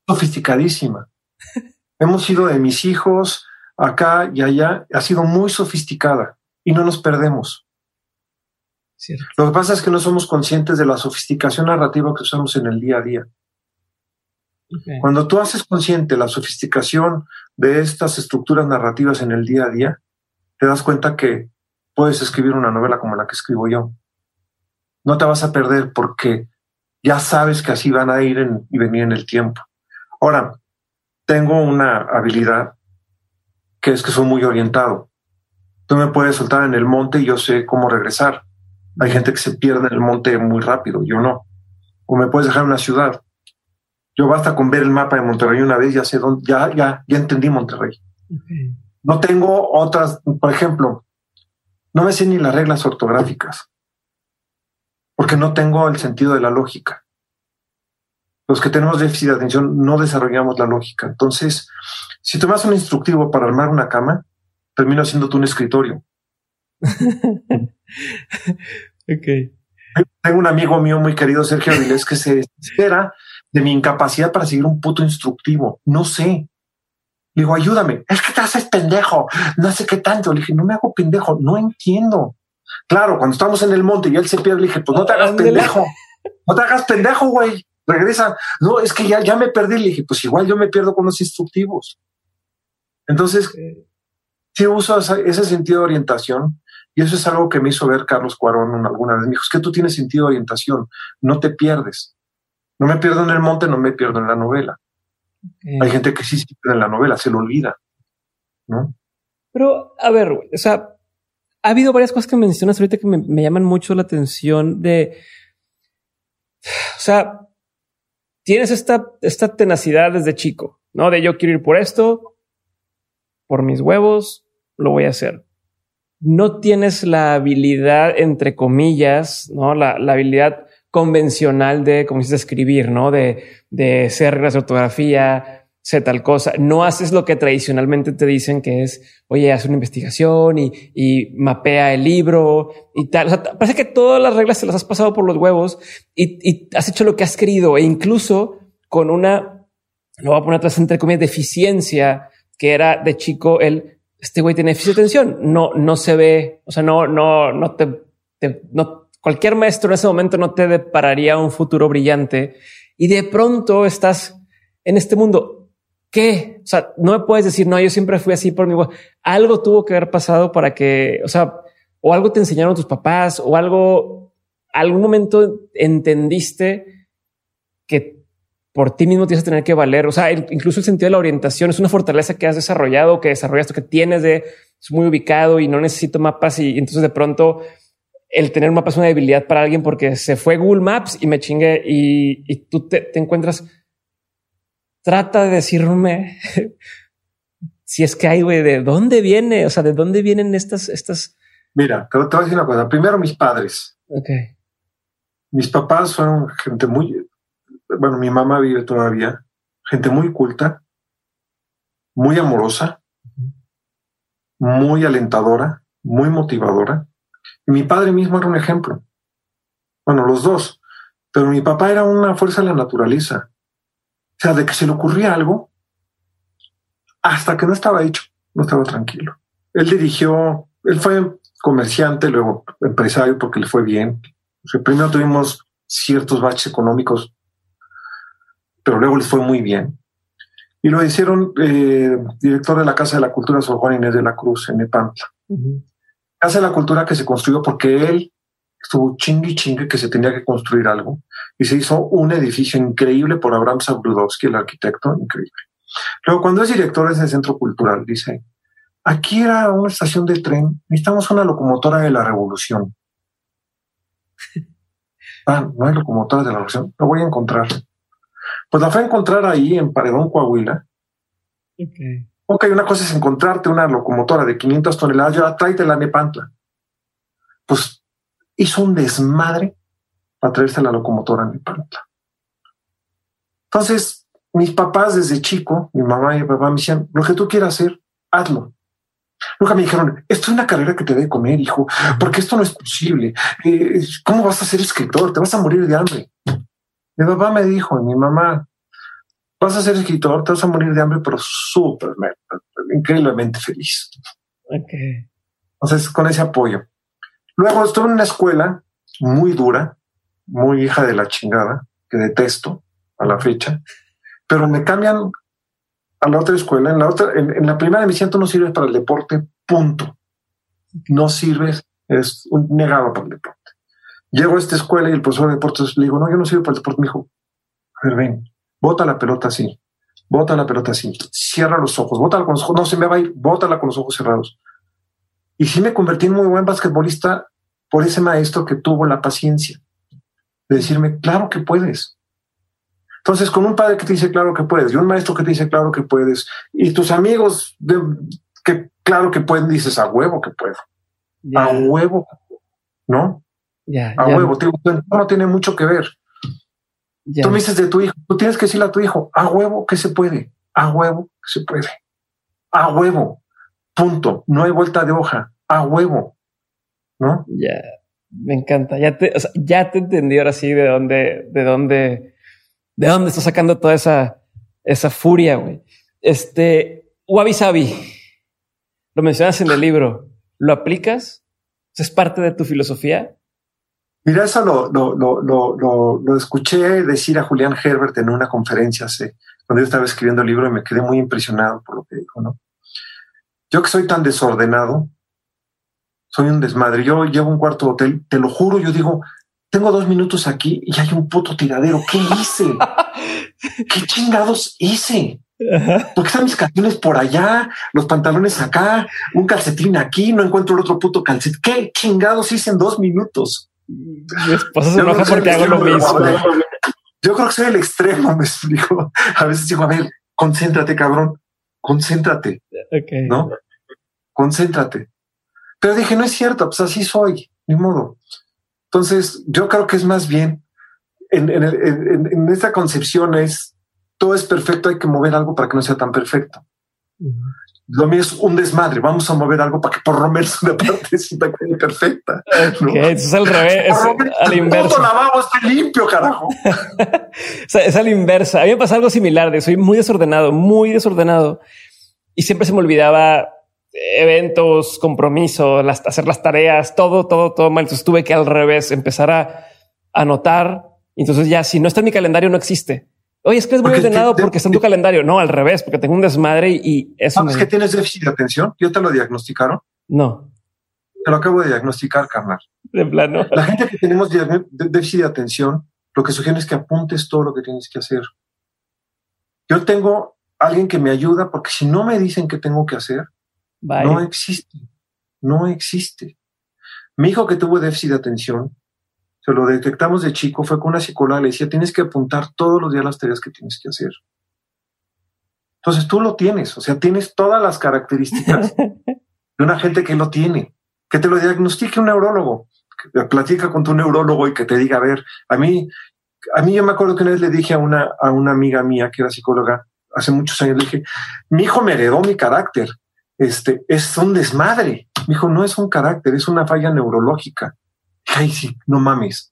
Sofisticadísima. hemos ido de mis hijos acá y allá, ha sido muy sofisticada y no nos perdemos. Lo que pasa es que no somos conscientes de la sofisticación narrativa que usamos en el día a día. Cuando tú haces consciente la sofisticación de estas estructuras narrativas en el día a día, te das cuenta que puedes escribir una novela como la que escribo yo. No te vas a perder porque ya sabes que así van a ir y venir en el tiempo. Ahora, tengo una habilidad que es que soy muy orientado. Tú me puedes soltar en el monte y yo sé cómo regresar. Hay gente que se pierde en el monte muy rápido, yo no. O me puedes dejar en una ciudad. Yo basta con ver el mapa de Monterrey una vez, ya sé dónde, ya, ya, ya entendí Monterrey. No tengo otras, por ejemplo, no me sé ni las reglas ortográficas, porque no tengo el sentido de la lógica. Los que tenemos déficit de atención no desarrollamos la lógica. Entonces, si tomas un instructivo para armar una cama, termino haciendo un escritorio. ok. Tengo un amigo mío muy querido, Sergio Avilés, que se espera de mi incapacidad para seguir un puto instructivo. No sé. Le digo, ayúdame. Es que te haces pendejo. No sé qué tanto. Le dije, no me hago pendejo. No entiendo. Claro, cuando estamos en el monte y él se pierde, le dije, pues no te hagas pendejo. No te hagas pendejo, güey. regresa. No, es que ya, ya me perdí. Le dije, pues igual yo me pierdo con los instructivos. Entonces, sí uso ese sentido de orientación y eso es algo que me hizo ver Carlos Cuarón alguna vez. Me dijo, es que tú tienes sentido de orientación, no te pierdes. No me pierdo en el monte, no me pierdo en la novela. Hay gente que sí se pierde en la novela, se lo olvida. ¿no? Pero, a ver, o sea, ha habido varias cosas que mencionas ahorita que me, llaman mucho la atención de, o sea, tienes esta, esta tenacidad desde chico, ¿no? De yo quiero ir por esto, por mis huevos, lo voy a hacer. No tienes la habilidad, entre comillas, ¿no? La, la habilidad convencional de, como dices, escribir, ¿no? De, de ser reglas de ortografía, sé tal cosa. No haces lo que tradicionalmente te dicen que es, oye, haz una investigación y, y mapea el libro y tal. Parece que todas las reglas se las has pasado por los huevos y, y has hecho lo que has querido e incluso con una, lo voy a poner atrás entre comillas, deficiencia que era de chico el, este güey tiene déficit de atención. No, no se ve, o sea, no, no, no te, te no, cualquier maestro en ese momento no te depararía un futuro brillante y de pronto estás en este mundo ¿Qué? O sea, no me puedes decir, no, yo siempre fui así por mi Algo tuvo que haber pasado para que, o sea, o algo te enseñaron tus papás o algo, algún momento entendiste que por ti mismo tienes que tener que valer. O sea, incluso el sentido de la orientación es una fortaleza que has desarrollado, que desarrollaste, que tienes de es muy ubicado y no necesito mapas. Y, entonces de pronto el tener un mapa es una debilidad para alguien porque se fue Google Maps y me chingue y, y tú te, te encuentras trata de decirme si es que hay, güey, de dónde viene, o sea, de dónde vienen estas, estas. Mira, te, voy a decir una cosa. Primero, mis padres. Ok. Mis papás fueron gente muy, bueno, mi mamá vive todavía, gente muy culta, muy amorosa, muy alentadora, muy motivadora. Mi padre mismo era un ejemplo. Bueno, los dos. Pero mi papá era una fuerza de la naturaleza. O sea, de que se le ocurría algo, hasta que no estaba hecho, no estaba tranquilo. Él dirigió, él fue comerciante, luego empresario porque le fue bien. Primero tuvimos ciertos baches económicos, pero luego les fue muy bien. Y lo hicieron eh, director de la Casa de la Cultura Sor Juan Inés de la Cruz en Nepantla. Casa de la Cultura que se construyó porque él estuvo chingue y chingue que se tenía que construir algo y se hizo un edificio increíble por Abraham Sabrudowski, el arquitecto, increíble. Luego, cuando es director de ese centro cultural, dice, aquí era una estación de tren, necesitamos una locomotora de la revolución. Ah, no hay locomotora de la revolución, lo voy a encontrar. Pues la fue a encontrar ahí en Paredón, Coahuila. Okay. Ok, una cosa es encontrarte una locomotora de 500 toneladas, ya tráete la Nepantla. Pues hizo un desmadre para traerse la locomotora planta. Entonces, mis papás desde chico, mi mamá y mi papá me decían, lo que tú quieras hacer, hazlo. Nunca me dijeron, esto es una carrera que te debe comer, hijo, porque esto no es posible. Eh, ¿Cómo vas a ser escritor? Te vas a morir de hambre. Mi papá me dijo, mi mamá, vas a ser escritor, te vas a morir de hambre, pero súper, increíblemente feliz. Okay. Entonces, con ese apoyo. Luego estuve en una escuela muy dura, muy hija de la chingada, que detesto a la fecha, pero me cambian a la otra escuela. En la otra, en, la primera me tú no sirves para el deporte, punto. No sirves, es un negado para el deporte. Llego a esta escuela y el profesor de deportes le digo, no, yo no sirvo para el deporte. Me dijo, a ver, ven, bota la pelota así, bota la pelota así, cierra los ojos, bótala con los ojos, no se me va a ir, bótala con los ojos cerrados. Y sí me convertí en muy buen basquetbolista por ese maestro que tuvo la paciencia de decirme, claro que puedes. Entonces, con un padre que te dice, claro que puedes, y un maestro que te dice, claro que puedes, y tus amigos que claro que pueden, dices, a huevo que puedo. A huevo, ¿no? a huevo, no tiene mucho que ver. Tú me dices de tu hijo, tú tienes que decirle a tu hijo, a huevo que se puede, a huevo que se puede, a huevo. Punto. No hay vuelta de hoja. A huevo. ¿No? Ya. Me encanta. Ya te, ya te entendí ahora sí de dónde, de dónde, de dónde está sacando toda esa, esa furia, güey. Este, Wabi Sabi. Lo mencionas en el libro. ¿Lo aplicas? ¿Es parte de tu filosofía? Mira, eso lo, lo, lo, lo, escuché decir a Julián Herbert en una conferencia hace, cuando yo estaba escribiendo el libro y me quedé muy impresionado por lo que dijo, ¿no? Yo que soy tan desordenado, soy un desmadre. Yo llevo un cuarto de hotel, te lo juro, yo digo, tengo dos minutos aquí y hay un puto tiradero. ¿Qué hice? ¿Qué chingados hice? Porque están mis calcetines por allá, los pantalones acá, un calcetín aquí, no encuentro el otro puto calcetín. ¿Qué chingados hice en dos minutos? Mi esposa se enoja porque hago lo mismo. Yo creo que soy el extremo, me explico. A veces digo, a ver, concéntrate, cabrón, concéntrate. ¿No? Concéntrate. Pero dije, no es cierto, pues así soy, ni modo. Entonces, yo creo que es más bien, en, en, en, en esta concepción es todo es perfecto, hay que mover algo para que no sea tan perfecto. Lo mío es un desmadre, vamos a mover algo para que por lo menos una partecita quede perfecta. es al revés, es al inverso. Todo lavabo esté limpio, carajo. o sea, es al inverso. A mí me pasa algo similar, de soy muy desordenado, muy desordenado. Y siempre se me olvidaba eventos, compromisos, las, hacer las tareas, todo, todo, todo mal. Entonces tuve que al revés empezar a anotar. Entonces ya si no está en mi calendario no existe. Oye, es que es muy ordenado porque está en tu calendario. No, al revés, porque tengo un desmadre y, eso. ¿Sabes que tienes déficit de atención? ¿Yo te lo diagnosticaron? No. Te lo acabo de diagnosticar, carnal. De plano. La gente que tenemos déficit de atención, lo que sugiere es que apuntes todo lo que tienes que hacer. Yo tengo alguien que me ayuda porque si no me dicen qué tengo que hacer, no existe. No existe. Mi hijo que tuvo déficit de atención, se lo detectamos de chico, fue con una psicóloga, le decía, tienes que apuntar todos los días las tareas que tienes que hacer. Entonces tú lo tienes, o sea, tienes todas las características de una gente que lo tiene, que te lo diagnostique un neurólogo, que platica con tu neurólogo y que te diga, a ver, a mí, a mí yo me acuerdo que una vez le dije a una, a una amiga mía que era psicóloga, hace muchos años, le dije, mi hijo me heredó mi carácter, este, es un desmadre. Me dijo, no es un carácter, es una falla neurológica. Ay, sí, no mames.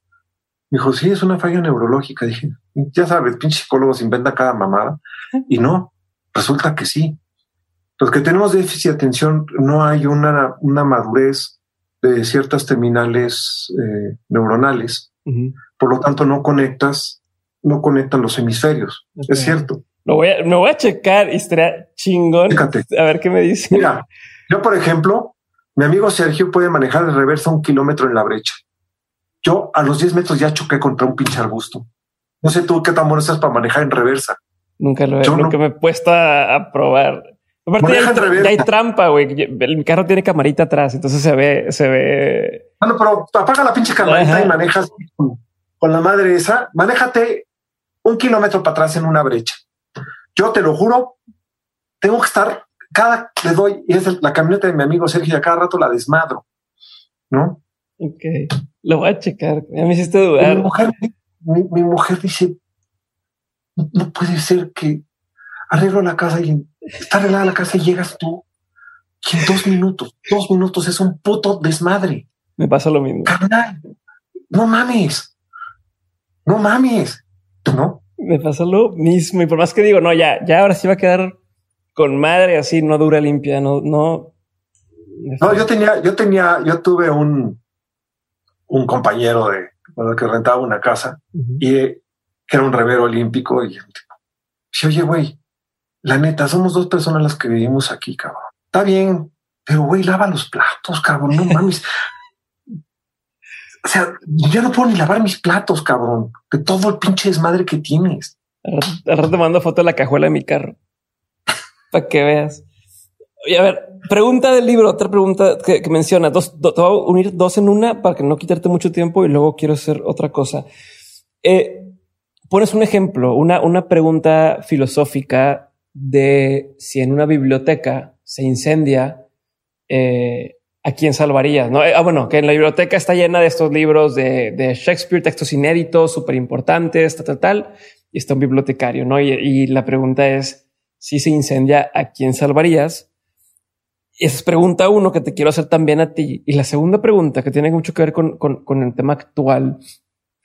Me dijo, sí, es una falla neurológica. Dije, ya sabes, pinche psicólogo se inventa cada mamada. Y no, resulta que sí. Los que tenemos déficit de atención no hay una, una madurez de ciertas terminales eh, neuronales. Por lo tanto, no conectas, no conectan los hemisferios. Es cierto. Lo voy a, me voy a checar y estaría chingón. A ver qué me dice. Mira, yo, por ejemplo, mi amigo Sergio puede manejar el reverso un kilómetro en la brecha. Yo a los 10 metros ya choqué contra un pinche arbusto. No sé tú qué tan bueno estás para manejar en reversa. Nunca lo he, nunca me he puesto a, probar. Aparte ya hay, trampa, güey. El carro tiene camarita atrás, entonces se ve, se ve. Bueno, pero apaga la pinche camarita y manejas con, la madre esa. Manéjate un kilómetro para atrás en una brecha. Yo te lo juro, tengo que estar cada le doy y es la camioneta de mi amigo Sergio y a cada rato la desmadro, ¿no? Ok, lo voy a checar. Ya me hiciste dudar. Mi mujer, mi, mujer dice, no, puede ser que arreglo la casa y está arreglada la casa y llegas tú. Y en dos minutos, dos minutos es un puto desmadre. Me pasa lo mismo. no mames. No mames. ¿No? Me pasa lo mismo. Y por más que digo, no, ya, ya ahora sí va a quedar con madre así, no dura limpia, no, no. No, yo tenía, yo tenía, yo tuve un, un compañero de bueno, que rentaba una casa y eh, era un revero olímpico y dice, oye, güey, la neta, somos dos personas las que vivimos aquí, cabrón. Está bien, pero güey, lava los platos, cabrón, no mames. o sea, ya no puedo ni lavar mis platos, cabrón, de todo el pinche desmadre que tienes. Al rato mando foto de la cajuela de mi carro para que veas. Y a ver, pregunta del libro, otra pregunta que, menciona, dos, te voy a unir dos en una para que no quitarte mucho tiempo y luego quiero hacer otra cosa. Eh, pones un ejemplo, una, una pregunta filosófica de si en una biblioteca se incendia, eh, ¿a quién salvarías? ¿no? Eh, ah, bueno, que en la biblioteca está llena de estos libros de, de Shakespeare, textos inéditos, súper importantes, tal, tal, tal, y está un bibliotecario, ¿no? Y, y la pregunta es, si se incendia, ¿a quién salvarías? Esa es pregunta uno que te quiero hacer también a ti. Y la segunda pregunta que tiene mucho que ver con, con, el tema actual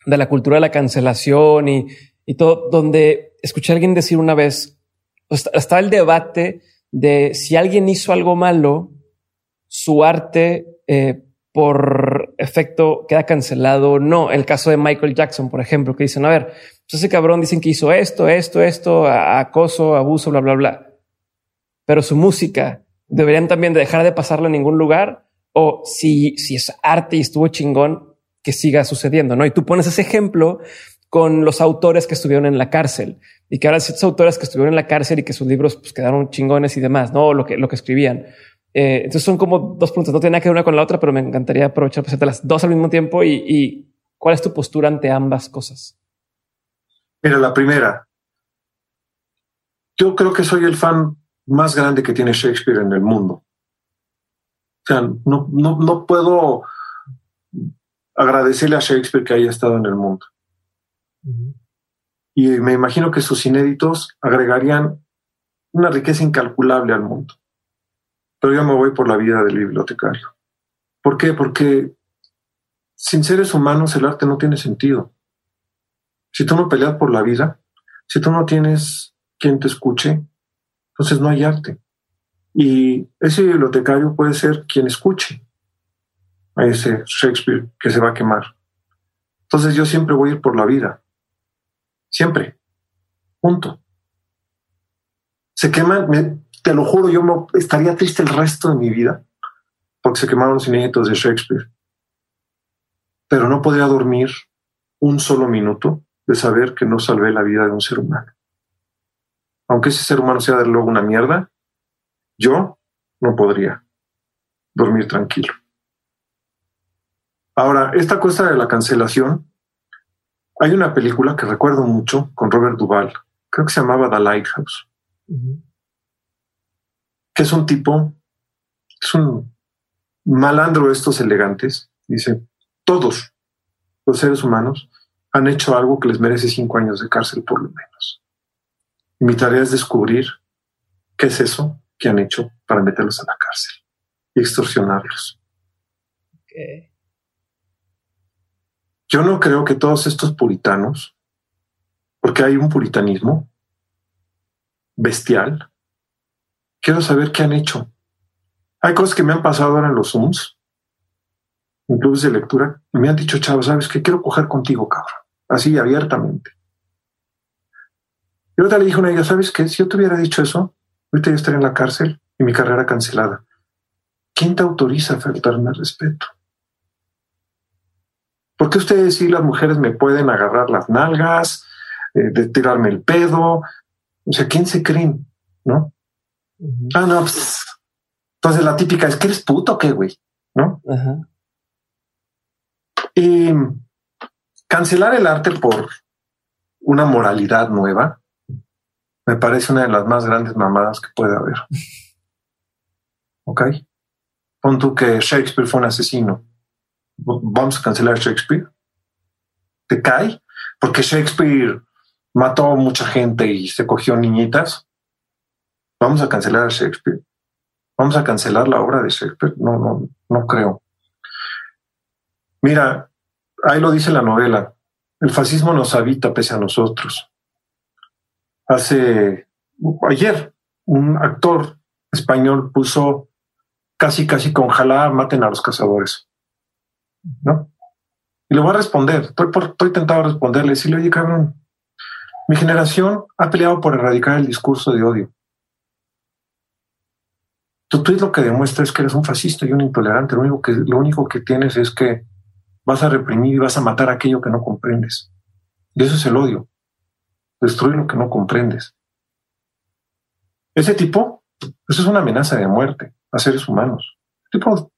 de la cultura de la cancelación y, y todo, donde escuché a alguien decir una vez, está el debate de si alguien hizo algo malo, su arte, eh, por efecto queda cancelado. No, el caso de Michael Jackson, por ejemplo, que dicen, a ver, pues ese cabrón dicen que hizo esto, esto, esto, acoso, abuso, bla, bla, bla. Pero su música deberían también dejar de pasarla en ningún lugar o si, si es arte y estuvo chingón, que siga sucediendo, ¿no? Y tú pones ese ejemplo con los autores que estuvieron en la cárcel y que ahora ciertos autores que estuvieron en la cárcel y que sus libros pues, quedaron chingones y demás, no lo que, lo que escribían. Eh, entonces son como dos preguntas, no tiene que ver una con la otra, pero me encantaría aprovechar para hacerte las dos al mismo tiempo y, y cuál es tu postura ante ambas cosas. Mira, la primera, yo creo que soy el fan más grande que tiene Shakespeare en el mundo. O sea, no, no, no puedo agradecerle a Shakespeare que haya estado en el mundo. Y me imagino que sus inéditos agregarían una riqueza incalculable al mundo. Pero yo me voy por la vida del bibliotecario. ¿Por qué? Porque sin seres humanos el arte no tiene sentido. Si tú no peleas por la vida, si tú no tienes quien te escuche, entonces no hay arte. Y ese bibliotecario puede ser quien escuche a ese Shakespeare que se va a quemar. Entonces yo siempre voy a ir por la vida. Siempre. Punto. Se queman, te lo juro, yo me, estaría triste el resto de mi vida porque se quemaron los inéditos de Shakespeare. Pero no podría dormir un solo minuto de saber que no salvé la vida de un ser humano. Aunque ese ser humano sea de luego una mierda, yo no podría dormir tranquilo. Ahora, esta cosa de la cancelación. Hay una película que recuerdo mucho con Robert Duvall, creo que se llamaba The Lighthouse, que es un tipo, es un malandro de estos elegantes, dice, todos los seres humanos han hecho algo que les merece cinco años de cárcel por lo menos. Y mi tarea es descubrir qué es eso que han hecho para meterlos a la cárcel y extorsionarlos. Yo no creo que todos estos puritanos, porque hay un puritanismo bestial, quiero saber qué han hecho. Hay cosas que me han pasado ahora en los Zooms, en clubes de lectura, y me han dicho, chavo, ¿sabes qué? Quiero coger contigo, cabrón. Así, abiertamente. Y otra le dije a una ella, ¿sabes qué? Si yo te hubiera dicho eso, ahorita yo estaría en la cárcel y mi carrera cancelada. ¿Quién te autoriza a faltarme respeto? ¿Por qué ustedes sí las mujeres me pueden agarrar las nalgas, eh, de tirarme el pedo? O sea, ¿quién se creen? ¿No? Ah, no, pues, Entonces la típica es que eres puto, ¿qué, güey? ¿No? Y cancelar el arte por una moralidad nueva me parece una de las más grandes mamadas que puede haber. ¿Ok? Pon tú que Shakespeare fue un asesino vamos a cancelar Shakespeare. ¿Te cae? Porque Shakespeare mató a mucha gente y se cogió niñitas. Vamos a cancelar a Shakespeare. Vamos a cancelar la obra de Shakespeare. No, no, no creo. Mira, ahí lo dice la novela. El fascismo nos habita pese a nosotros. Hace ayer un actor español puso casi casi con jalá maten a los cazadores. ¿no? Y le voy a responder, estoy, por, estoy tentado responderle, decirle, oye, cabrón, mi generación ha peleado por erradicar el discurso de odio. Tu tweet lo que demuestra es que eres un fascista y un intolerante. Lo único que, lo único que tienes es que vas a reprimir y vas a matar aquello que no comprendes. Y eso es el odio. Destruir lo que no comprendes. Ese tipo, eso es una amenaza de muerte a seres humanos. tipo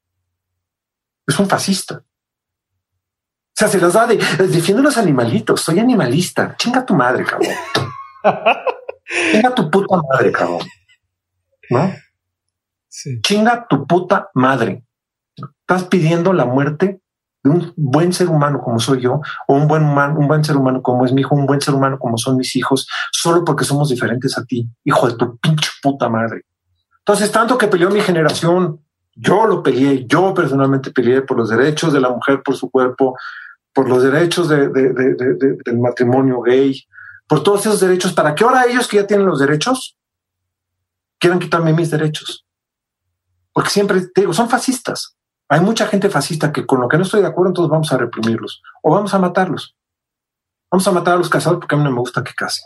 es un fascista sea, se las da de defiendo los animalitos, soy animalista. Chinga tu madre, cabrón. Chinga tu puta madre, cabrón. ¿No? Chinga tu puta madre. Estás pidiendo la muerte de un buen ser humano como soy yo, o un buen humano, un buen ser humano como es mi hijo, un buen ser humano como son mis hijos, solo porque somos diferentes a ti, hijo de tu pinche puta madre. Entonces, tanto que peleó mi generación, yo lo peleé, yo personalmente peleé por los derechos de la mujer, por su cuerpo, por los derechos de, del matrimonio gay, por todos esos derechos, para que ahora ellos que ya tienen los derechos quieran quitarme mis derechos. Porque siempre te digo, son fascistas. Hay mucha gente fascista que con lo que no estoy de acuerdo, entonces vamos a reprimirlos o vamos a matarlos. Vamos a matar a los casados porque a mí no me gusta que casen.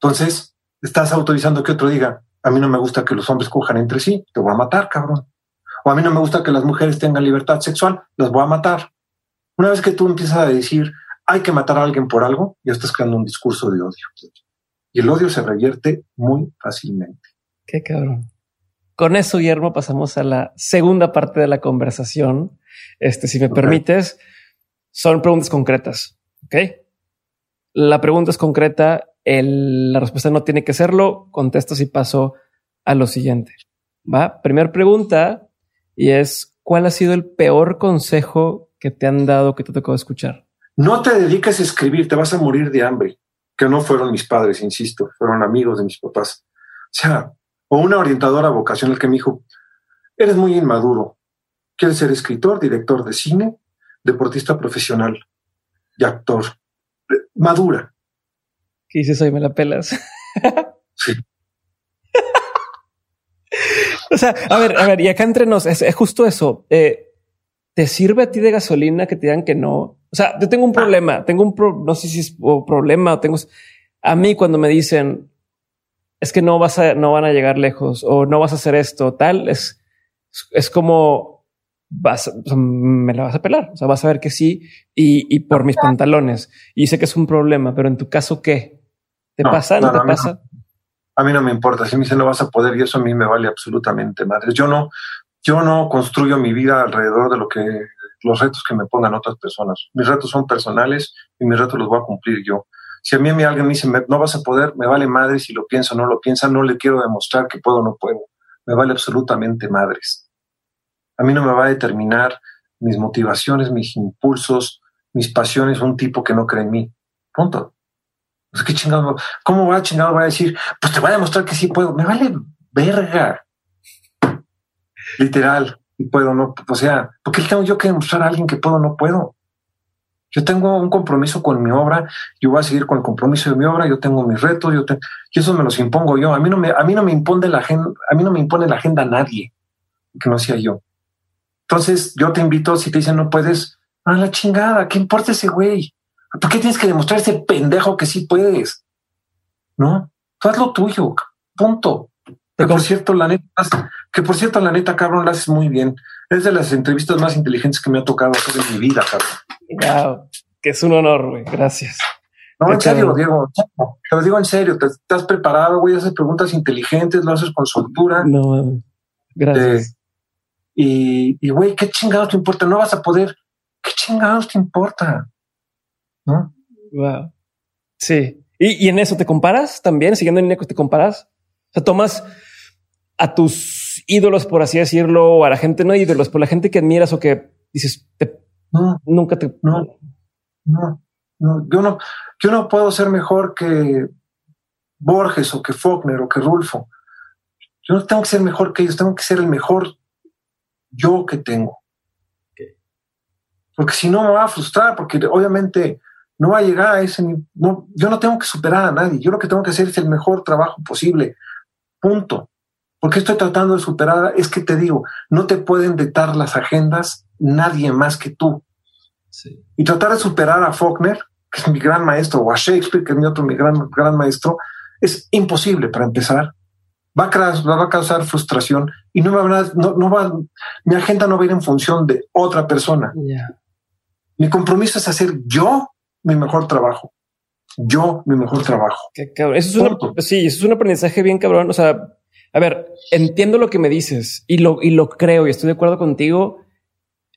Entonces, estás autorizando que otro diga, a mí no me gusta que los hombres cojan entre sí, te voy a matar, cabrón. O a mí no me gusta que las mujeres tengan libertad sexual, las voy a matar. Una vez que tú empiezas a decir, hay que matar a alguien por algo, ya estás creando un discurso de odio. Y el odio se revierte muy fácilmente. Qué cabrón. Con eso, Guillermo, pasamos a la segunda parte de la conversación. Este, si me permites, son preguntas concretas. Ok. La pregunta es concreta. la respuesta no tiene que serlo. Contesto si paso a lo siguiente. Va. Primera pregunta y es ¿cuál ha sido el peor consejo que te han dado que te tocó escuchar? No te dediques a escribir, te vas a morir de hambre. Que no fueron mis padres, insisto, fueron amigos de mis papás. O sea, o una orientadora vocacional que me dijo, eres muy inmaduro, quieres ser escritor, director de cine, deportista profesional y actor. Madura. ¿Qué dices hoy? ¿Me la pelas? Sí. o sea, a ver, a ver, y acá entre nos, es, justo eso. Eh, ¿Te sirve a ti de gasolina que te digan que no? O sea, yo tengo un problema, tengo un pro, no sé si es problema o tengo. A mí, cuando me dicen, es que no vas a, no van a llegar lejos o no vas a hacer esto, tal, es, es como vas, me la vas a pelar. O sea, vas a ver que sí y, y por mis pantalones. Y sé que es un problema, pero en tu caso, ¿qué? ¿Te pasa? ¿No, te pasa? a mí no me importa. Si me dicen no vas a poder y eso a mí me vale absolutamente madre. Yo no, yo no construyo mi vida alrededor de lo que los retos que me pongan otras personas. Mis retos son personales y mis retos los voy a cumplir yo. Si a mí, alguien me dice, no vas a poder, me vale madre si lo pienso o no lo piensa, no le quiero demostrar que puedo o no puedo. Me vale absolutamente madres. A mí no me va a determinar mis motivaciones, mis impulsos, mis pasiones, un tipo que no cree en mí. Punto. Pues, ¿qué chingado? ¿Cómo va chingado? Va a decir, pues te voy a demostrar que sí puedo. Me vale verga. Literal. Y puedo, no. O sea, ¿por qué tengo yo que demostrar a alguien que puedo o no puedo? Yo tengo un compromiso con mi obra, yo voy a seguir con el compromiso de mi obra, yo tengo mis retos, yo tengo, y eso me los impongo yo. A mí no me, a mí no me impone la agenda, a mí no me impone la agenda a nadie que no sea yo. Entonces yo te invito, si te dicen no puedes, a la chingada, ¿qué importa ese güey? ¿Por qué tienes que demostrar ese pendejo que sí puedes? No, tú haz lo tuyo, punto. Que por cierto, la neta, que por cierto, la neta, cabrón, la haces muy bien. Es de las entrevistas más inteligentes que me ha tocado hacer en mi vida, cabrón. Que es un honor, güey. Gracias. No, en serio, Diego. Te lo digo en serio. Te, estás preparado, güey. Haces preguntas inteligentes, lo haces con soltura. No, gracias. Eh, y, güey, ¿qué chingados te importa? No vas a poder. ¿Qué chingados te importa? ¿No? Wow. Sí. ¿Y, en eso te comparas también? Siguiendo en línea, ¿te comparas? O sea, tomas a tus ídolos, por así decirlo, o a la gente, no ídolos, por la gente que admiras o que dices, no, nunca te... No, no, no, yo no, yo no puedo ser mejor que Borges o que Faulkner o que Rulfo. Yo no tengo que ser mejor que ellos, tengo que ser el mejor yo que tengo. Porque si no me va a frustrar, porque obviamente no va a llegar a ese no, yo no tengo que superar a nadie, yo lo que tengo que hacer es el mejor trabajo posible. Punto. Porque estoy tratando de superar? Es que te digo, no te pueden dictar las agendas nadie más que tú. Y tratar de superar a Faulkner, que es mi gran maestro, o a Shakespeare, que es mi otro mi gran, gran maestro, es imposible para empezar. Va a, causar, va a causar frustración y no, va a, no, no va, mi agenda no va a ir en función de otra persona. Mi compromiso es hacer yo mi mejor trabajo. Yo mi mejor trabajo. Eso es una, sí, eso es un aprendizaje bien cabrón. O sea, a ver, entiendo lo que me dices y lo, y lo creo y estoy de acuerdo contigo.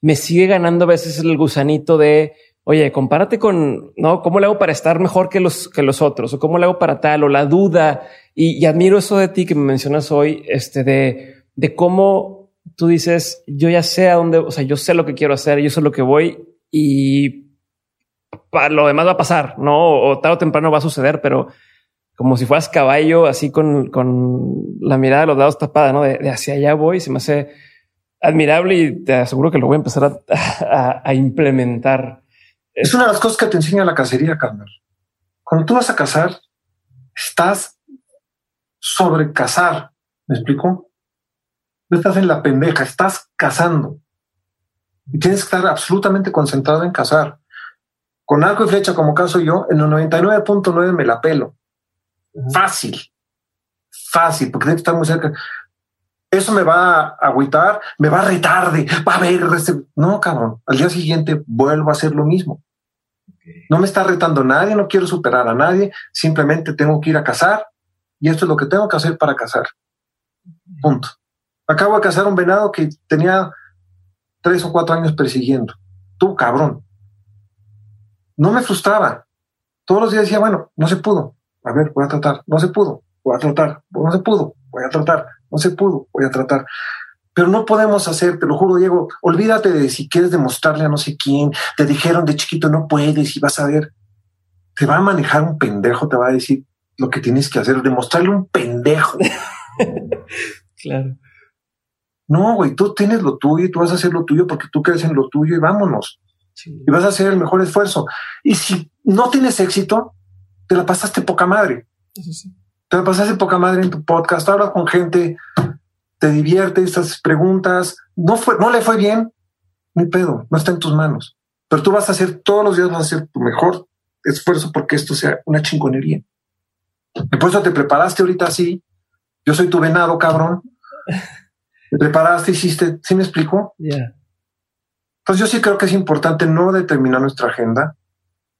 Me sigue ganando a veces el gusanito de, oye, compárate con, ¿no? ¿Cómo le hago para estar mejor que los, que los otros? ¿O cómo le hago para tal? O la duda. Y, admiro eso de ti que me mencionas hoy, este, de, de cómo tú dices, yo ya sé a dónde, o sea, yo sé lo que quiero hacer, yo sé lo que voy y para lo demás va a pasar, ¿no? O tarde o temprano va a suceder, pero como si fueras caballo, así con, la mirada de los lados tapada, ¿no? De, hacia allá voy, se me hace admirable y te aseguro que lo voy a empezar a, implementar. Es una de las cosas que te enseña la cacería, Carmen. Cuando tú vas a cazar, estás sobre cazar. ¿Me explico? No estás en la pendeja, estás cazando. Y tienes que estar absolutamente concentrado en cazar. Con arco y flecha, como caso yo, en el 99.9 me la pelo. Fácil. Fácil, porque tienes que estar muy cerca. Eso me va a agüitar, me va a retar de, va a ver, este-". no, cabrón. Al día siguiente vuelvo a hacer lo mismo. No me está retando nadie, no quiero superar a nadie, simplemente tengo que ir a cazar y esto es lo que tengo que hacer para cazar. Punto. Acabo de cazar un venado que tenía tres o cuatro años persiguiendo. Tú, cabrón. No me frustraba. Todos los días decía, bueno, no se pudo. A ver, voy a tratar. No se pudo. Voy a tratar. No se pudo. Voy a tratar. No se pudo. Voy a tratar. Pero no podemos hacer, te lo juro, Diego, olvídate de si quieres demostrarle a no sé quién, te dijeron de chiquito no puedes y vas a ver, te va a manejar un pendejo, te va a decir lo que tienes que hacer, demostrarle un pendejo. claro. No, güey, tú tienes lo tuyo y tú vas a hacer lo tuyo porque tú crees en lo tuyo y vámonos. Y vas a hacer el mejor esfuerzo. Y si no tienes éxito, te la pasaste poca madre. Te la pasaste poca madre en tu podcast, hablas con gente, te divierte, estas preguntas, no fue, no le fue bien, ni pedo, no está en tus manos. Pero tú vas a hacer todos los días, vas a hacer tu mejor esfuerzo porque esto sea una chingonería. Y por eso te preparaste ahorita así. Yo soy tu venado, cabrón. Te preparaste, hiciste, ¿sí me explico? Yeah. Entonces yo sí creo que es importante no determinar nuestra agenda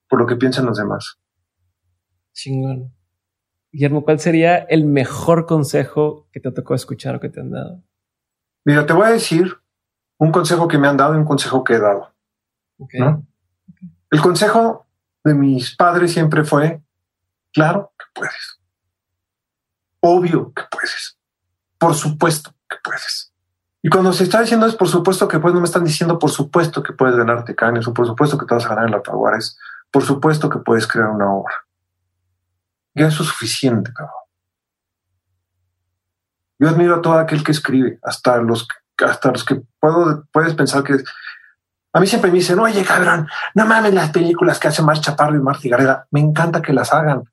por lo que piensan los demás. Chingón. Guillermo, ¿cuál sería el mejor consejo que te tocó escuchar o que te han dado? Mira, te voy a decir un consejo que me han dado y un consejo que he dado. El consejo de mis padres siempre fue, claro que puedes. Obvio que puedes. Por supuesto que puedes. Y cuando se está diciendo es por supuesto que puedes, no me están diciendo por supuesto que puedes ganarte caños o por supuesto que te vas a ganar en la Paguar, es por supuesto que puedes crear una obra. Ya eso es suficiente, cabrón. Yo admiro a todo aquel que escribe, hasta los, hasta los que puedo, puedes pensar que a mí siempre me dicen, oye, cabrón, no mames las películas que hace Mar Chaparro y Marta Gareda. Me encanta que las hagan.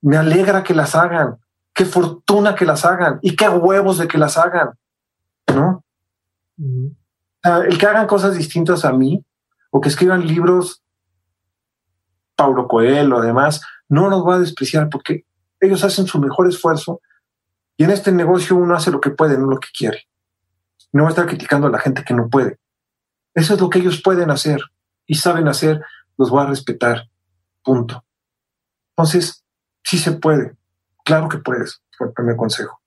Me alegra que las hagan. Qué fortuna que las hagan. Y qué huevos de que las hagan. ¿No? el que hagan cosas distintas a mí o que escriban libros, Paulo Coelho, además, no los voy a despreciar porque ellos hacen su mejor esfuerzo y en este negocio uno hace lo que puede, no lo que quiere. No va a estar criticando a la gente que no puede. Eso es lo que ellos pueden hacer y saben hacer, los voy a respetar. Punto. Entonces, sí se puede. Claro que puedes, fue el primer consejo.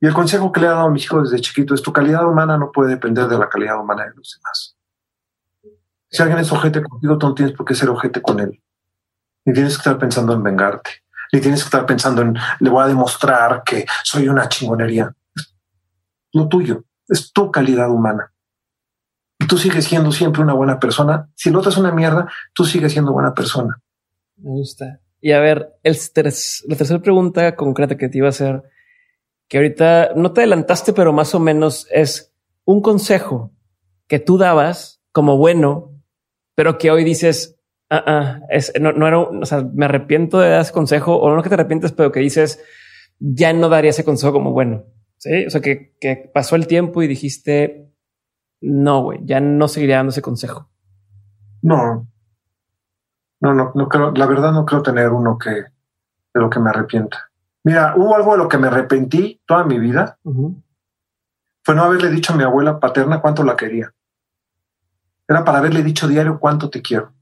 Y el consejo que le he dado a mis hijos desde chiquito es tu calidad humana no puede depender de la calidad humana de los demás. Si alguien es ojete contigo, tú no tienes por qué ser ojete con él ni tienes que estar pensando en vengarte, ni tienes que estar pensando en le voy a demostrar que soy una chingonería. lo tuyo, es tu calidad humana. Y tú sigues siendo siempre una buena persona. Si el otro es una mierda, tú sigues siendo buena persona. Me gusta. Y a ver, el la tercera pregunta concreta que te iba a hacer, que ahorita no te adelantaste, pero más o menos es un consejo que tú dabas como bueno, pero que hoy dices, Ah, ah, es, no, no, era, o sea, me arrepiento de dar ese consejo, o no que te arrepientes, pero que dices, ya no daría ese consejo como bueno. Sí, o sea, que, que pasó el tiempo y dijiste, no, güey, ya no seguiría dando ese consejo. No, no, no, no creo, la verdad no creo tener uno que de lo que me arrepienta. Mira, hubo algo de lo que me arrepentí toda mi vida. Fue no haberle dicho a mi abuela paterna cuánto la quería. Era para haberle dicho diario cuánto te quiero.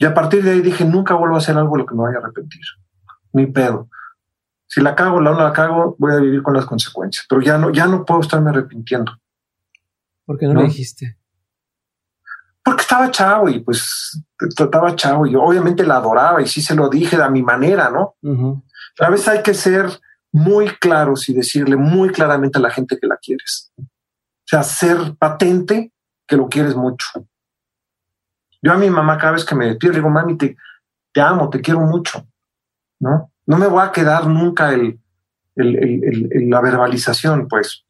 Y a partir de ahí dije, nunca vuelvo a hacer algo de lo que me vaya a arrepentir. Ni pedo. Si la cago, la no la cago, voy a vivir con las consecuencias. Pero ya no, ya no puedo estarme arrepintiendo. ¿Por qué no, lo dijiste? Porque estaba chavo y pues trataba chavo y obviamente la adoraba y sí se lo dije a mi manera, ¿no? a veces hay que ser muy claros y decirle muy claramente a la gente que la quieres. O sea, ser patente que lo quieres mucho. Yo a mi mamá cada vez que me despido le digo, mami, te, te amo, te quiero mucho, ¿no? No me voy a quedar nunca el, la verbalización, pues.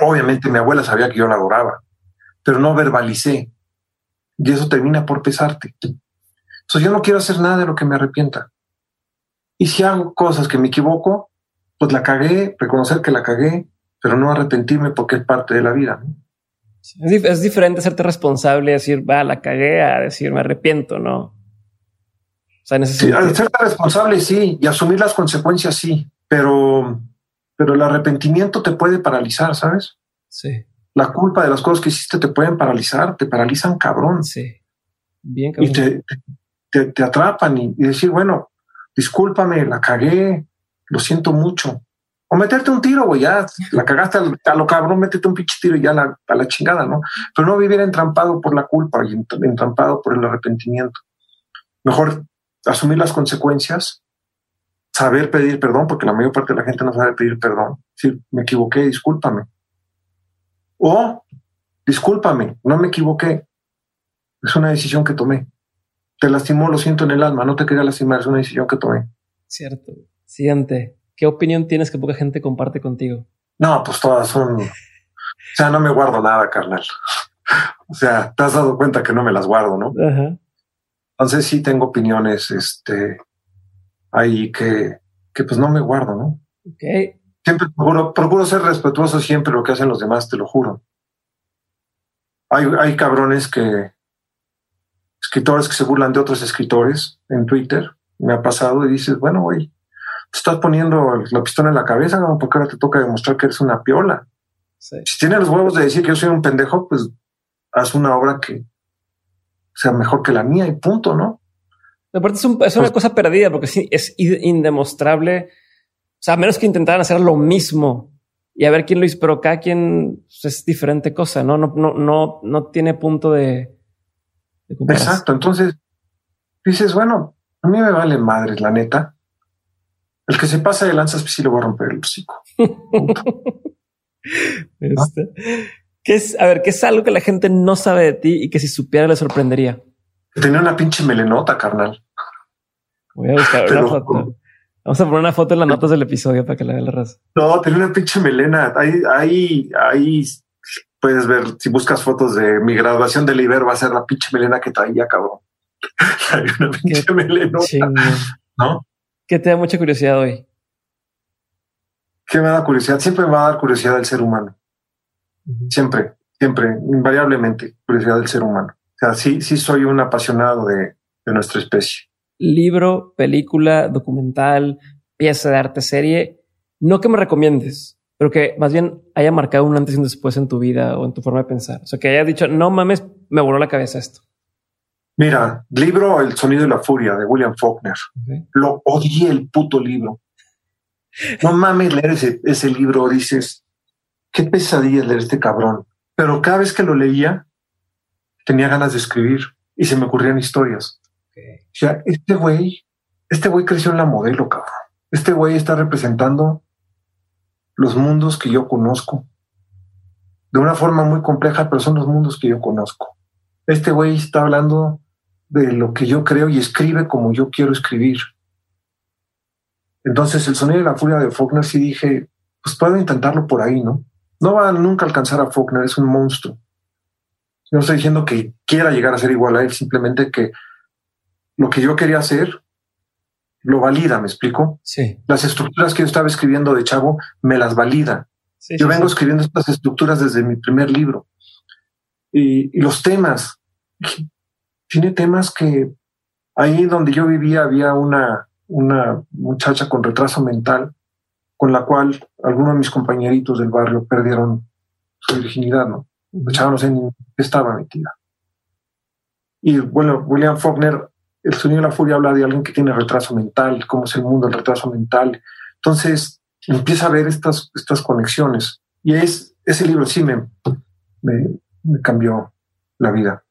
Obviamente mi abuela sabía que yo la adoraba, pero no verbalicé. Y eso termina por pesarte. Entonces yo no quiero hacer nada de lo que me arrepienta. Y si hago cosas que me equivoco, pues la cagué, reconocer que la cagué pero no arrepentirme porque es parte de la vida. Es, diferente hacerte responsable, decir, va, la cagué, a decir, me arrepiento, ¿no? O sea, sí, hacerte responsable, sí, y asumir las consecuencias, sí, pero, pero el arrepentimiento te puede paralizar, ¿sabes? Sí. La culpa de las cosas que hiciste te pueden paralizar, te paralizan cabrón. Sí. Bien cabrón. Y te, te, atrapan y, y decir, bueno, discúlpame, la cagué, lo siento mucho o meterte un tiro, güey, ya la cagaste a lo cabrón, métete un pinche tiro y ya a la chingada, ¿no? Pero no vivir entrampado por la culpa y entrampado por el arrepentimiento. Mejor asumir las consecuencias, saber pedir perdón, porque la mayor parte de la gente no sabe pedir perdón. Decir, me equivoqué, discúlpame. O, discúlpame, no me equivoqué. Es una decisión que tomé. Te lastimó, lo siento en el alma, no te quería lastimar, es una decisión que tomé. Cierto. Siguiente. ¿Qué opinión tienes que poca gente comparte contigo? No, pues todas son. O sea, no me guardo nada, carnal. o sea, te has dado cuenta que no me las guardo, ¿no? Entonces sí tengo opiniones, este, ahí que, que pues no me guardo, ¿no? Ok. Siempre procuro, procuro ser respetuoso siempre lo que hacen los demás, te lo juro. Hay, hay cabrones que, escritores que se burlan de otros escritores en Twitter, me ha pasado y dices, bueno, güey, estás poniendo la pistola en la cabeza, ¿no? porque ahora te toca demostrar que eres una piola. Si tienes los huevos de decir que yo soy un pendejo, pues haz una obra que sea mejor que la mía y punto, ¿no? Aparte es, una pues cosa perdida porque sí, es indemostrable. O sea, a menos que intentaran hacer lo mismo y a ver quién lo hizo, pero cada quien pues, es diferente cosa, ¿no? No, no, no, no tiene punto de, Exacto. Entonces dices, bueno, a mí me vale madres, la neta. El que se pasa de lanzas, pues sí le voy a romper el hocico. Este, ¿Qué es, a ver, ¿qué es algo que la gente no sabe de ti y que si supiera le sorprendería? Tenía una pinche melenota, carnal. Voy a buscar una foto. Vamos a poner una foto en las notas del episodio para que la vea la raza. No, tenía una pinche melena. Ahí, ahí, ahí puedes ver, si buscas fotos de mi graduación del Iber, va a ser la pinche melena que traía, cabrón. Hay una pinche melenota. ¿No? ¿Qué te da mucha curiosidad hoy? ¿Qué me da curiosidad? Siempre me va a dar curiosidad el ser humano. Siempre, siempre, invariablemente, curiosidad del ser humano. O sea, sí, sí soy un apasionado de, nuestra especie. Libro, película, documental, pieza de arte, serie, no que me recomiendes, pero que más bien haya marcado un antes y un después en tu vida o en tu forma de pensar. O sea, que haya dicho, no mames, me voló la cabeza esto. Mira, libro El sonido de la furia de William Faulkner. Lo odié el puto libro. No mames leer ese, ese libro, dices, qué pesadilla leer este cabrón. Pero cada vez que lo leía, tenía ganas de escribir y se me ocurrían historias. O sea, este güey, este güey creció en la modelo, cabrón. Este güey está representando los mundos que yo conozco. De una forma muy compleja, pero son los mundos que yo conozco. Este güey está hablando de lo que yo creo y escribe como yo quiero escribir. Entonces, el sonido de la furia de Faulkner sí dije, pues puedo intentarlo por ahí, ¿no? No va a nunca alcanzar a Faulkner, es un monstruo. No estoy diciendo que quiera llegar a ser igual a él, simplemente que lo que yo quería hacer lo valida, ¿me explico? Sí. Las estructuras que yo estaba escribiendo de chavo me las valida. yo vengo escribiendo estas estructuras desde mi primer libro. Y, y los temas, tiene temas que ahí donde yo vivía había una, una muchacha con retraso mental con la cual algunos de mis compañeritos del barrio perdieron su virginidad, ¿no? Echábamos en qué estaba metida. Y bueno, William Faulkner, El sonido de la furia habla de alguien que tiene retraso mental, cómo es el mundo del retraso mental. Entonces empieza a ver estas, estas conexiones. Y es, ese libro sí me, me cambió la vida.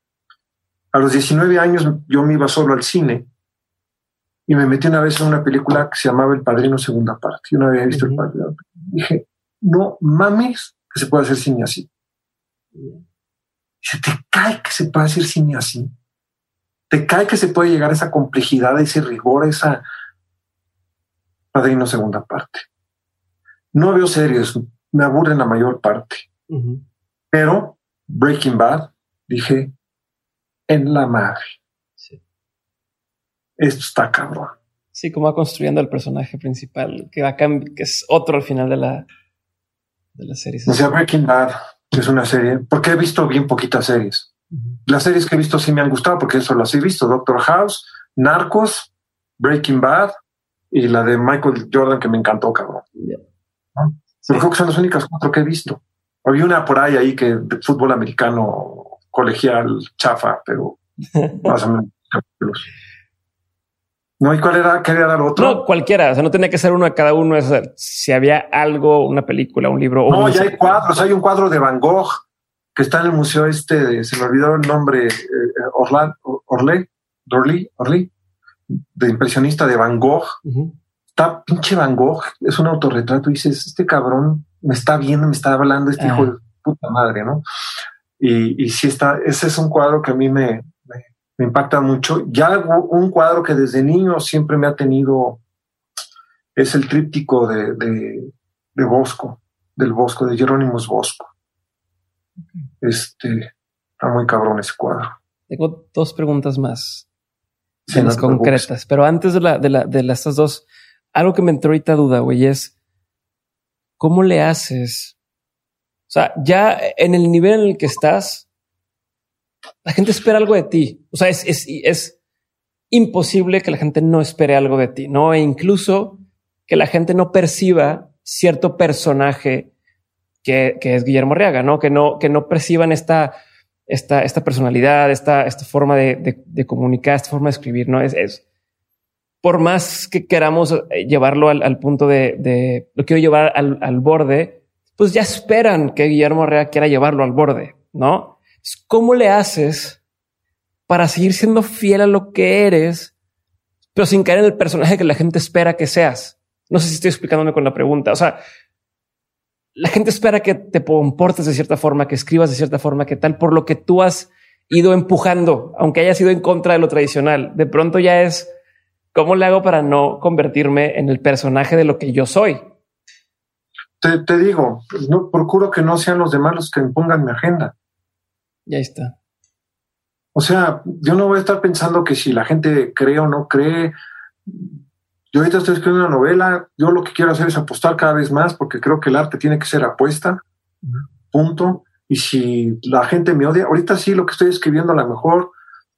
A los 19 años yo me iba solo al cine y me metí una vez en una película que se llamaba El Padrino Segunda Parte. Yo no había visto El Padrino. Dije, no mames que se puede hacer cine así. Se te cae que se puede hacer cine así. Te cae que se puede llegar a esa complejidad, a ese rigor, a esa Padrino Segunda Parte. No veo series, me aburren la mayor parte. Pero Breaking Bad, dije, en la madre. Sí. Esto está cabrón. Sí, como va construyendo el personaje principal, que va que es otro al final de la, de las series. O sea, Breaking Bad es una serie, porque he visto bien poquitas series. Las series que he visto sí me han gustado, porque eso las he visto. Doctor House, Narcos, Breaking Bad y la de Michael Jordan que me encantó, cabrón. Pero creo que son las únicas cuatro que he visto. Había una por ahí ahí que de fútbol americano colegial chafa, pero más o menos No, ¿y cuál era? ¿Quería dar otro? No, cualquiera. O sea, no tenía que ser uno a cada uno. si había algo, una película, un libro. No, ya hay cuadros. Hay un cuadro de Van Gogh que está en el museo este, se me olvidó el nombre, eh, Orlan, Orle, Orly, Orly, de impresionista de Van Gogh. Está pinche Van Gogh, es un autorretrato. Y dices, este cabrón me está viendo, me está hablando, este hijo de puta madre, ¿no? Y, y sí está, ese es un cuadro que a mí me, me, impacta mucho. Ya un cuadro que desde niño siempre me ha tenido es el tríptico de, de, de Bosco, del Bosco, de Jerónimos Bosco. Este, está muy cabrón ese cuadro. Tengo dos preguntas más. Sí, las concretas, pero antes de la, de la, de las dos, algo que me entró ahorita duda, güey, es ¿cómo le haces sea, ya en el nivel en el que estás, la gente espera algo de ti. O sea, es, es, es imposible que la gente no espere algo de ti, ¿no? E incluso que la gente no perciba cierto personaje que, que es Guillermo Arriaga, ¿no? Que no, que no perciban esta, esta, esta personalidad, esta, esta forma de, de, comunicar, esta forma de escribir, ¿no? Es, es por más que queramos eh, llevarlo al, al punto de, de, lo quiero llevar al, al borde, pues ya esperan que Guillermo Arrea quiera llevarlo al borde, ¿no? ¿Cómo le haces para seguir siendo fiel a lo que eres, pero sin caer en el personaje que la gente espera que seas? No sé si estoy explicándome con la pregunta. O sea, la gente espera que te comportes de cierta forma, que escribas de cierta forma, que tal, por lo que tú has ido empujando, aunque haya sido en contra de lo tradicional. De pronto ya es, ¿cómo le hago para no convertirme en el personaje de lo que yo soy? Te, digo, no procuro que no sean los demás los que impongan mi agenda. Ya está. O sea, yo no voy a estar pensando que si la gente cree o no cree. Yo ahorita estoy escribiendo una novela, yo lo que quiero hacer es apostar cada vez más porque creo que el arte tiene que ser apuesta. Punto. Y si la gente me odia, ahorita sí lo que estoy escribiendo a lo mejor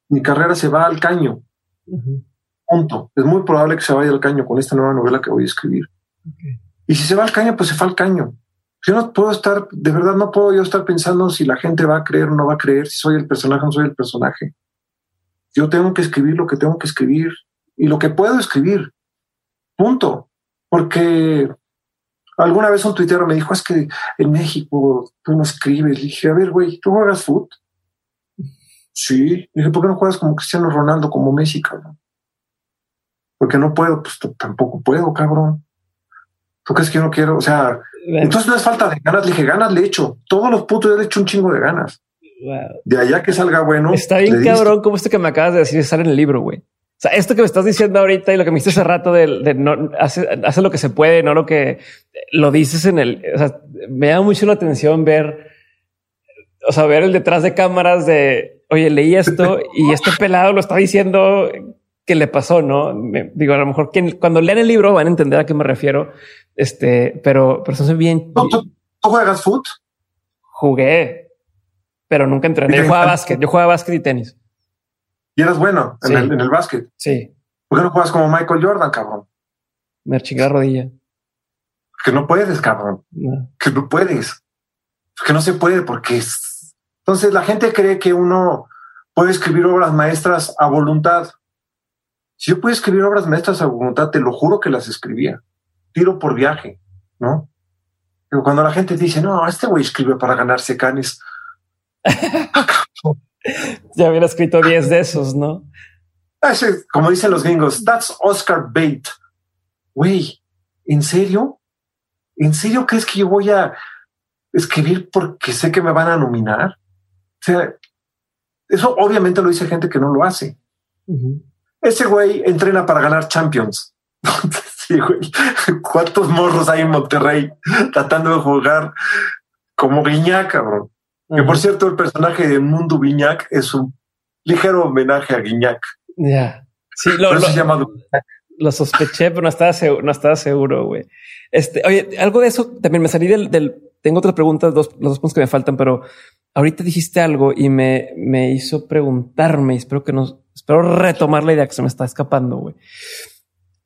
mi carrera se va al caño. Punto. Es muy probable que se vaya al caño con esta nueva novela que voy a escribir. Y si se va al caño, pues se va al caño. Yo no puedo estar, de verdad no puedo yo estar pensando si la gente va a creer o no va a creer, si soy el personaje o no soy el personaje. Yo tengo que escribir lo que tengo que escribir y lo que puedo escribir. Punto. Porque alguna vez un tuitero me dijo, es que en México tú no escribes. Le dije, a ver, güey, ¿tú juegas fútbol? Sí. Le dije, ¿por qué no juegas como Cristiano Ronaldo, como Messi, cabrón? Porque no puedo, pues tampoco puedo, cabrón. ¿Tú crees que yo no quiero? O sea, entonces no es falta de ganas. Le dije, ganas le echo. Todos los putos le he hecho un chingo de ganas. De allá que salga bueno. Está bien cabrón como esto que me acabas de decir estar en el libro, güey. O sea, esto que me estás diciendo ahorita y lo que me dijiste hace rato de, no hace, hace, lo que se puede, no lo que lo dices en el. O sea, me da mucho la atención ver, o sea, ver el detrás de cámaras de oye, leí esto y este pelado lo está diciendo que le pasó, no? Me, digo, a lo mejor quien, cuando lean el libro van a entender a qué me refiero este, pero, pero son bien. ¿Tú, juegas foot? Jugué, pero nunca entrené. Yo jugaba básquet, yo jugaba básquet y tenis. ¿Y eras bueno en, el, en el básquet? Sí. ¿Por qué no juegas como Michael Jordan, cabrón? Me chingué la rodilla. Que no puedes, cabrón. Que no puedes. Que no se puede porque es... Entonces la gente cree que uno puede escribir obras maestras a voluntad. Si yo puedo escribir obras maestras a voluntad, te lo juro que las escribía tiro por viaje, ¿no? Pero cuando la gente dice, no, este güey escribe para ganarse canes. ya hubiera escrito 10 de esos, ¿no? como dicen los gringos, that's Oscar bait. Güey, ¿en serio? ¿En serio crees que yo voy a escribir porque sé que me van a nominar? O sea, eso obviamente lo dice gente que no lo hace. Ese güey entrena para ganar champions. Sí, güey. ¿Cuántos morros hay en Monterrey tratando de jugar como Guiñac, cabrón? Que por cierto, el personaje de Mundo Viñac es un ligero homenaje a Guiñac. Ya. Sí, lo, llama Lo sospeché, pero no estaba seguro, no estaba seguro, güey. Este, oye, algo de eso también me salí del, del tengo otras preguntas, dos, los dos puntos que me faltan, pero ahorita dijiste algo y me, me hizo preguntarme espero que no, espero retomar la idea que se me está escapando, güey.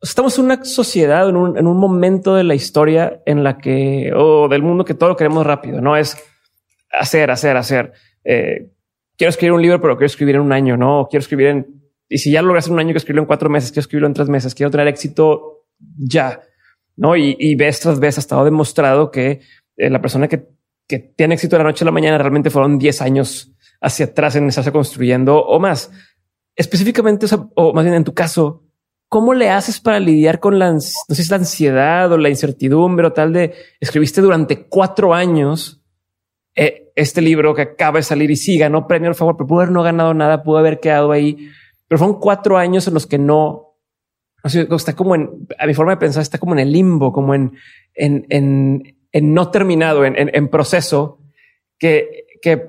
Estamos en una sociedad, en un, en un momento de la historia en la que, o del mundo que todo lo queremos rápido, no es hacer, hacer, hacer. Eh, quiero escribir un libro, pero quiero escribir en un año, no quiero escribir en, y si ya logras en un año, quiero escribirlo en cuatro meses, quiero escribirlo en tres meses, quiero tener éxito ya, no? Y, y ves tras vez ha estado demostrado que eh, la persona que, que tiene éxito de la noche a la mañana realmente fueron 10 años hacia atrás en estarse construyendo o más. Específicamente, o más bien en tu caso, ¿cómo le haces para lidiar con la, no sé si la ansiedad o la incertidumbre o tal de escribiste durante cuatro años eh, este libro que acaba de salir y sí ganó premio al favor, pero pudo haber no ganado nada, pudo haber quedado ahí, pero fueron cuatro años en los que no, está como en, a mi forma de pensar, está como en el limbo, como en, en, en, en no terminado, en, en, proceso, que, que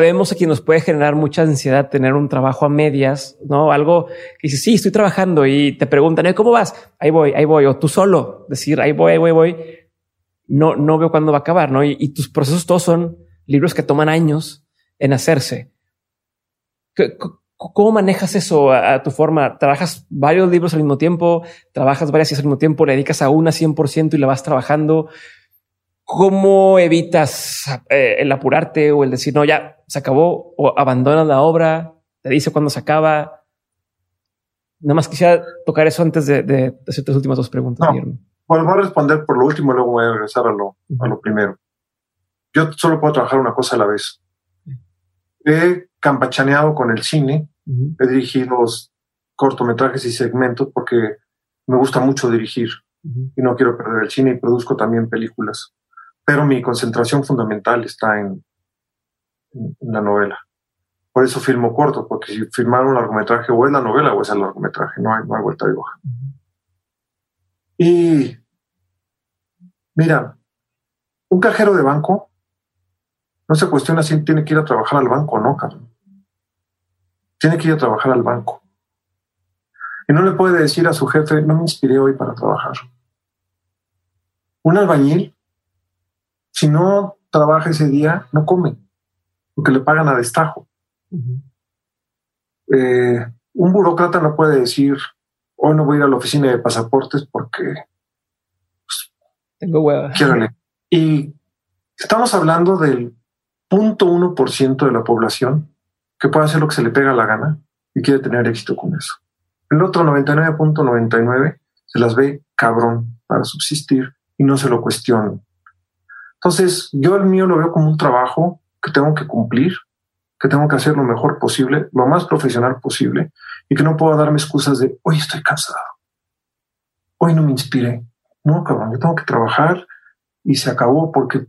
vemos a quien nos puede generar mucha ansiedad tener un trabajo a medias, no algo que dice sí, estoy trabajando y te preguntan ¿cómo vas? Ahí voy, ahí voy, o tú solo decir ahí voy, ahí voy, voy. No, no veo cuándo va a acabar, no? Y, tus procesos todos son libros que toman años en hacerse. ¿Cómo manejas eso a, tu forma? ¿Trabajas varios libros al mismo tiempo? ¿Trabajas varias al mismo tiempo? ¿Le dedicas a una 100% y la vas trabajando? ¿Cómo evitas eh, el apurarte o el decir, no, ya se acabó o abandonas la obra? ¿Te dice cuándo se acaba? Nada más quisiera tocar eso antes de, de hacer tus últimas dos preguntas. No, bueno, voy a responder por lo último y luego voy a regresar a lo, a lo primero. Yo solo puedo trabajar una cosa a la vez. He campachaneado con el cine, he dirigido cortometrajes y segmentos porque me gusta mucho dirigir y no quiero perder el cine y produzco también películas pero mi concentración fundamental está en, la novela. Por eso filmo corto, porque si filmar un largometraje o es la novela o es el largometraje, no hay, no hay vuelta de hoja. Y mira, un cajero de banco no se cuestiona si tiene que ir a trabajar al banco o no, cabrón. Tiene que ir a trabajar al banco. Y no le puede decir a su jefe, no me inspiré hoy para trabajar. Un albañil si no trabaja ese día, no come, porque le pagan a destajo. Eh, un burócrata no puede decir, hoy no voy a ir a la oficina de pasaportes porque pues, tengo hueva. Y estamos hablando del 0.1% de la población que puede hacer lo que se le pega la gana y quiere tener éxito con eso. El otro 99.99 se las ve cabrón para subsistir y no se lo cuestionan. Entonces, yo el mío lo veo como un trabajo que tengo que cumplir, que tengo que hacer lo mejor posible, lo más profesional posible, y que no puedo darme excusas de hoy estoy cansado, hoy no me inspiré. No, cabrón, yo tengo que trabajar y se acabó porque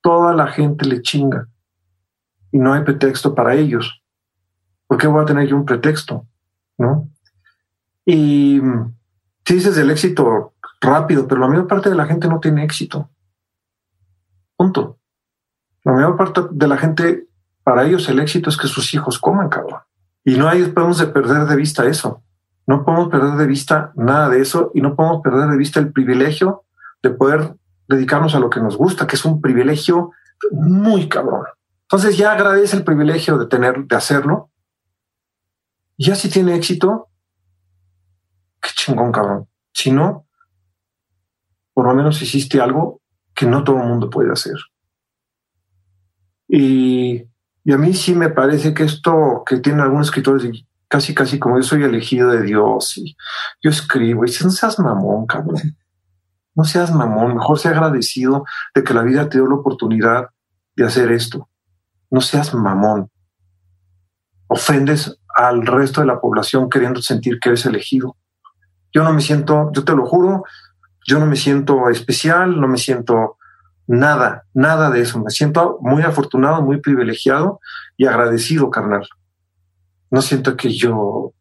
toda la gente le chinga y no hay pretexto para ellos. ¿Por qué voy a tener yo un pretexto? ¿No? Y si dices del éxito rápido, pero la mayor parte de la gente no tiene éxito. Punto. La mayor parte de la gente, para ellos el éxito es que sus hijos coman, cabrón. Y no hay, podemos perder de vista eso. No podemos perder de vista nada de eso y no podemos perder de vista el privilegio de poder dedicarnos a lo que nos gusta, que es un privilegio muy cabrón. Entonces ya agradece el privilegio de tener, de hacerlo. Ya si tiene éxito, qué chingón, cabrón. Si no, por lo menos hiciste algo que no todo el mundo puede hacer. Y, y, a mí sí me parece que esto que tienen algunos escritores, casi, casi como yo soy elegido de Dios y yo escribo, y no seas mamón, cabrón. No seas mamón, mejor sea agradecido de que la vida te dio la oportunidad de hacer esto. No seas mamón. Ofendes al resto de la población queriendo sentir que eres elegido. Yo no me siento, yo te lo juro, yo no me siento especial, no me siento nada, nada de eso. Me siento muy afortunado, muy privilegiado y agradecido, carnal. No siento que yo...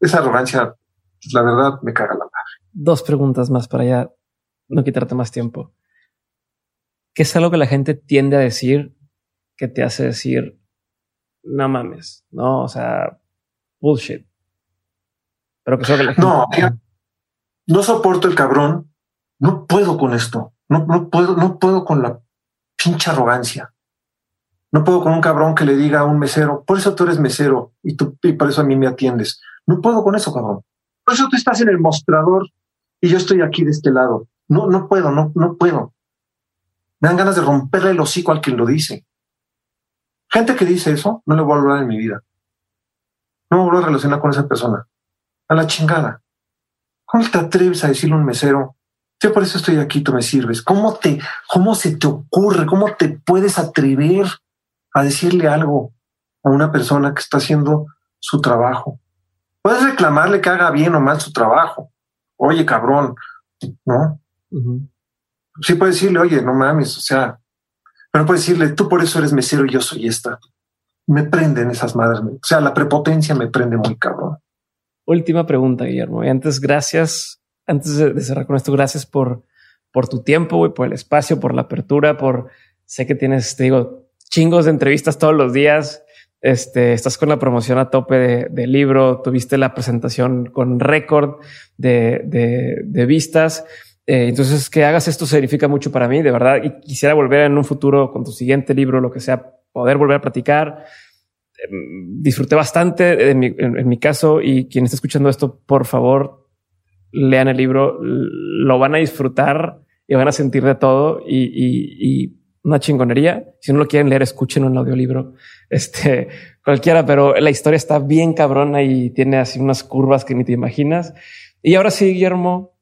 Esa arrogancia, la verdad, me caga la madre. Dos preguntas más para ya no quitarte más tiempo. ¿Qué es algo que la gente tiende a decir que te hace decir, no mames, no, o sea, bullshit? Pero que, que la gente... No, no soporto el cabrón, no puedo con esto, no, no puedo, no puedo con la pinche arrogancia. No puedo con un cabrón que le diga a un mesero, por eso tú eres mesero y tú y por eso a mí me atiendes. No puedo con eso, cabrón. Por eso tú estás en el mostrador y yo estoy aquí de este lado. No, no puedo, no, no puedo. Me dan ganas de romperle el hocico al quien lo dice. Gente que dice eso, no le voy a hablar en mi vida. No me voy a relacionar con esa persona. A la chingada. ¿Cómo te atreves a decirle a un mesero? Yo por eso estoy aquí, tú me sirves. ¿Cómo te, cómo se te ocurre? ¿Cómo te puedes atrever a decirle algo a una persona que está haciendo su trabajo? Puedes reclamarle que haga bien o mal su trabajo. Oye, cabrón, ¿no? Sí puedes decirle, oye, no mames, o sea, pero puedes decirle, tú por eso eres mesero y yo soy esta. Me prenden esas madres. O sea, la prepotencia me prende muy cabrón. Última pregunta, Guillermo. Y antes, gracias. Antes de cerrar con esto, gracias por, por tu tiempo, por el espacio, por la apertura, por sé que tienes, te digo, chingos de entrevistas todos los días. Este, estás con la promoción a tope del de libro, tuviste la presentación con récord de, de, de, vistas. Eh, entonces, que hagas esto significa mucho para mí, de verdad. Y quisiera volver en un futuro con tu siguiente libro, lo que sea, poder volver a platicar. Em, disfruté bastante en mi, en mi caso y quien está escuchando esto, por favor, lean el libro, lo van a disfrutar y van a sentir de todo y, una chingonería. Si no lo quieren leer, escuchen un audiolibro, este, cualquiera, pero la historia está bien cabrona y tiene así unas curvas que ni te imaginas. Y ahora sí, Guillermo,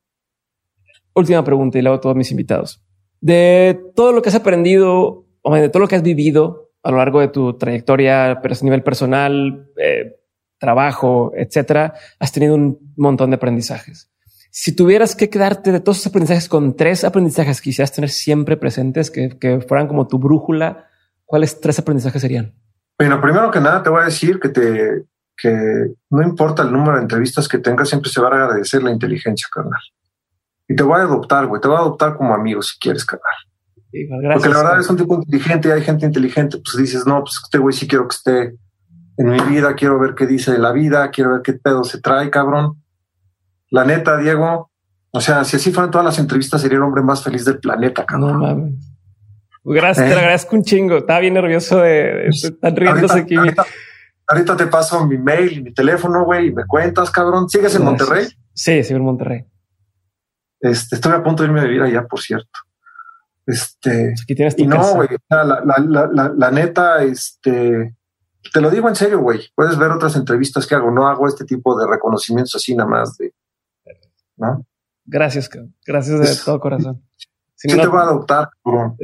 última pregunta y luego a todos mis invitados. De todo lo que has aprendido o de todo lo que has vivido a lo largo de tu trayectoria a nivel personal, eh, trabajo, etcétera, has tenido un montón de aprendizajes. Si tuvieras que quedarte de todos esos aprendizajes con tres aprendizajes que quisieras tener siempre presentes, que, que fueran como tu brújula, ¿cuáles tres aprendizajes serían? Bueno, primero que nada te voy a decir que te que no importa el número de entrevistas que tengas, siempre se va a agradecer la inteligencia, carnal. Y te voy a adoptar, güey, te voy a adoptar como amigo si quieres, carnal. Porque la verdad es un tipo inteligente y hay gente inteligente, pues dices, no, pues este güey sí quiero que esté en mi vida, quiero ver qué dice de la vida, quiero ver qué pedo se trae, cabrón. La neta, Diego, o sea, si así fueran todas las entrevistas, sería el hombre más feliz del planeta, cabrón. No mames. Gracias, te lo ¿Eh? agradezco un chingo. Estaba bien nervioso de, estar riéndose aquí. Ahorita, te paso mi mail y mi teléfono, güey, y me cuentas, cabrón. ¿Sigues en Monterrey? Sí, sigo en Monterrey. Este, estoy a punto de irme a vivir allá, por cierto. Este, aquí tienes y no, güey, la, la, la, la, neta, este, te lo digo en serio, güey. Puedes ver otras entrevistas que hago. No hago este tipo de reconocimientos así nada más de. ¿No? Gracias, gracias de todo corazón. Si te va a adoptar,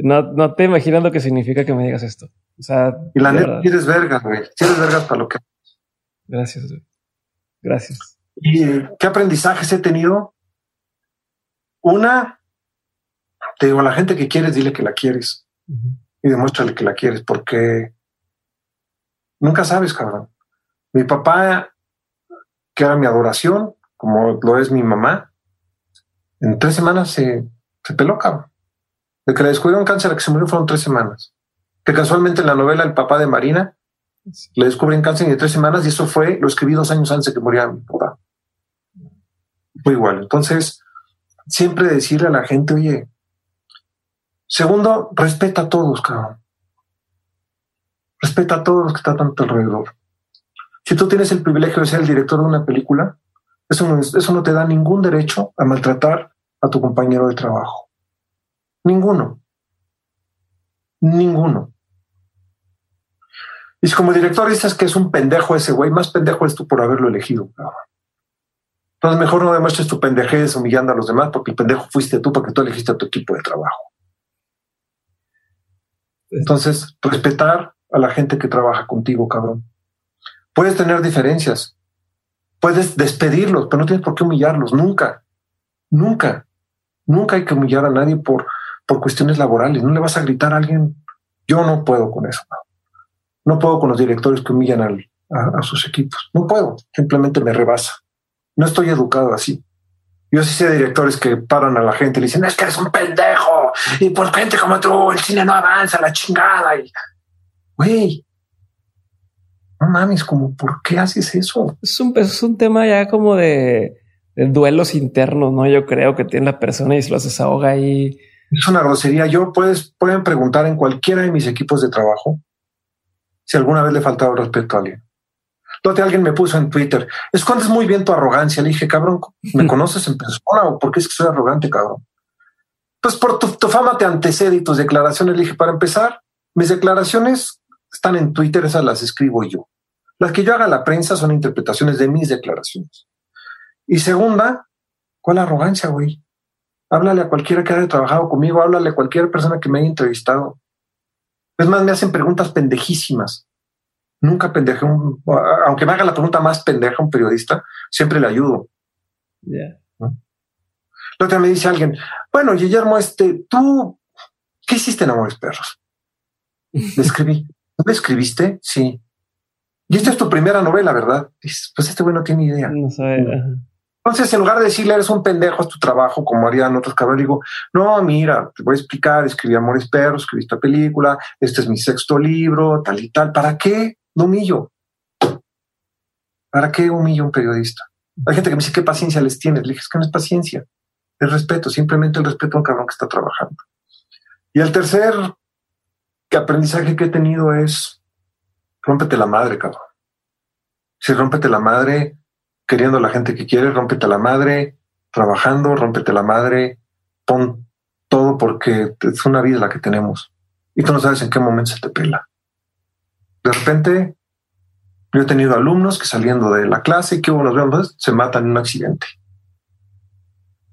No, no te imaginas lo que significa que me digas esto. O sea, y la neta, eres vergas, güey. Eres vergas para lo que. Gracias, güey. Gracias. ¿Y qué aprendizajes he tenido? Una, te digo, a la gente que quieres, dile que la quieres. Y demuéstrale que la quieres, porque Nunca sabes, cabrón. Mi papá, que era mi adoración, como lo es mi mamá, en tres semanas se, se peló, cabrón. De que le descubrieron cáncer a que se murió fueron tres semanas. Que casualmente en la novela El papá de Marina le descubren cáncer en tres semanas y eso fue, lo escribí dos años antes de que muriera mi papá. Fue igual. Entonces, siempre decirle a la gente, oye, segundo, respeta a todos, cabrón. Respeta a todos los que están a tu alrededor. Si tú tienes el privilegio de ser el director de una película, eso no, eso no te da ningún derecho a maltratar a tu compañero de trabajo. Ninguno. Ninguno. Y si como director dices que es un pendejo ese güey, más pendejo es tú por haberlo elegido. Entonces mejor no demuestres tu pendejez humillando a los demás porque el pendejo fuiste tú porque tú elegiste a tu equipo de trabajo. Entonces, respetar a la gente que trabaja contigo, cabrón. Puedes tener diferencias, puedes despedirlos, pero no tienes por qué humillarlos, nunca, nunca, nunca hay que humillar a nadie por, por cuestiones laborales. No le vas a gritar a alguien, yo no puedo con eso. No, puedo con los directores que humillan a, a sus equipos, no puedo, simplemente me rebasa. No estoy educado así. Yo sí sé directores que paran a la gente y le dicen, es que eres un pendejo. Y por gente como tú, el cine no avanza, la chingada. Güey, no mames, como, ¿por qué haces eso? Es un, es un tema ya como de, duelos internos, ¿no? Yo creo que tiene la persona y se los desahoga ahí. Es una grosería. Yo puedes, pueden preguntar en cualquiera de mis equipos de trabajo si alguna vez le faltaba respeto a alguien. Entonces alguien me puso en Twitter, escondes muy bien tu arrogancia. Le dije, cabrón, ¿me conoces en persona o por qué es que soy arrogante, cabrón? Pues por tu, tu fama te antecede y tus declaraciones. Le dije, para empezar, mis declaraciones están en Twitter, esas las escribo yo. Las que yo haga a la prensa son interpretaciones de mis declaraciones. Y segunda, ¿cuál arrogancia, güey? Háblale a cualquiera que haya trabajado conmigo, háblale a cualquier persona que me haya entrevistado. Es más, me hacen preguntas pendejísimas. Nunca pendeje un, aunque me haga la pregunta más pendeja un periodista, siempre le ayudo. Yeah. La otra me dice alguien, bueno, Guillermo, este, tú, ¿qué hiciste en Amores Perros? Le escribí. ¿No le escribiste? Sí. Y esta es tu primera novela, ¿verdad? Dices, pues este güey no tiene idea. No sabe. Entonces, en lugar de decirle eres un pendejo, es tu trabajo, como harían otros cabrones, digo, no, mira, te voy a explicar, escribí Amores Perros, escribí esta película, este es mi sexto libro, tal y tal. ¿Para qué? No humillo. ¿Para qué humillo a un periodista? Hay gente que me dice, ¿qué paciencia les tienes? Le dije, es que no es paciencia, es respeto, simplemente el respeto a un cabrón que está trabajando. Y el tercer aprendizaje que he tenido es, rómpete la madre, cabrón. Si rómpete la madre, queriendo a la gente que quiere, rómpete la madre, trabajando, rómpete la madre, pon todo porque es una vida la que tenemos y tú no sabes en qué momento se te pela. De repente, yo he tenido alumnos que saliendo de la clase, que uno vemos, se matan en un accidente.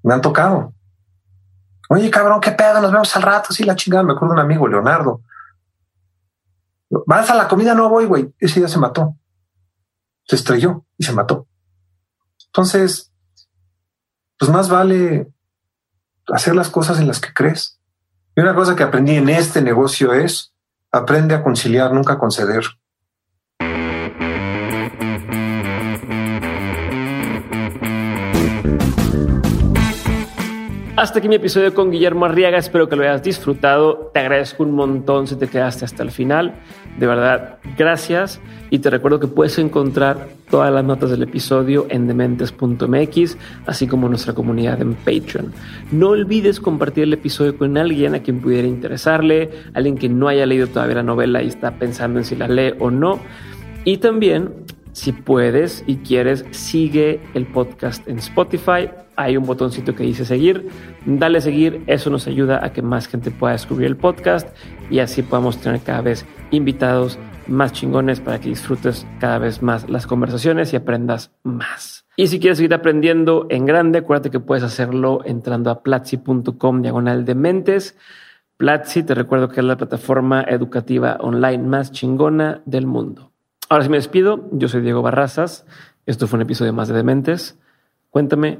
Me han tocado. Oye, cabrón, qué pedo, nos vemos al rato. Sí, la chingada. Me acuerdo de un amigo, Leonardo. ¿Vas a la comida? No voy, güey. Ese día se mató. Se estrelló y se mató. Entonces, pues más vale hacer las cosas en las que crees. Y una cosa que aprendí en este negocio es aprende a conciliar, nunca a conceder. Hasta aquí mi episodio con Guillermo Arriaga. Espero que lo hayas disfrutado. Te agradezco un montón si te quedaste hasta el final. De verdad, gracias. Y te recuerdo que puedes encontrar todas las notas del episodio en dementes.mx, así como nuestra comunidad en Patreon. No olvides compartir el episodio con alguien a quien pudiera interesarle, alguien que no haya leído todavía la novela y está pensando en si la lee o no. Y también si puedes y quieres, sigue el podcast en Spotify. Hay un botoncito que dice seguir. Dale seguir. Eso nos ayuda a que más gente pueda descubrir el podcast y así podamos tener cada vez invitados más chingones para que disfrutes cada vez más las conversaciones y aprendas más. Y si quieres seguir aprendiendo en grande, acuérdate que puedes hacerlo entrando a platzi.com diagonal de mentes. Platzi, te recuerdo que es la plataforma educativa online más chingona del mundo. Ahora sí me despido. Yo soy Diego Barrazas. Esto fue un episodio más de Dementes. Cuéntame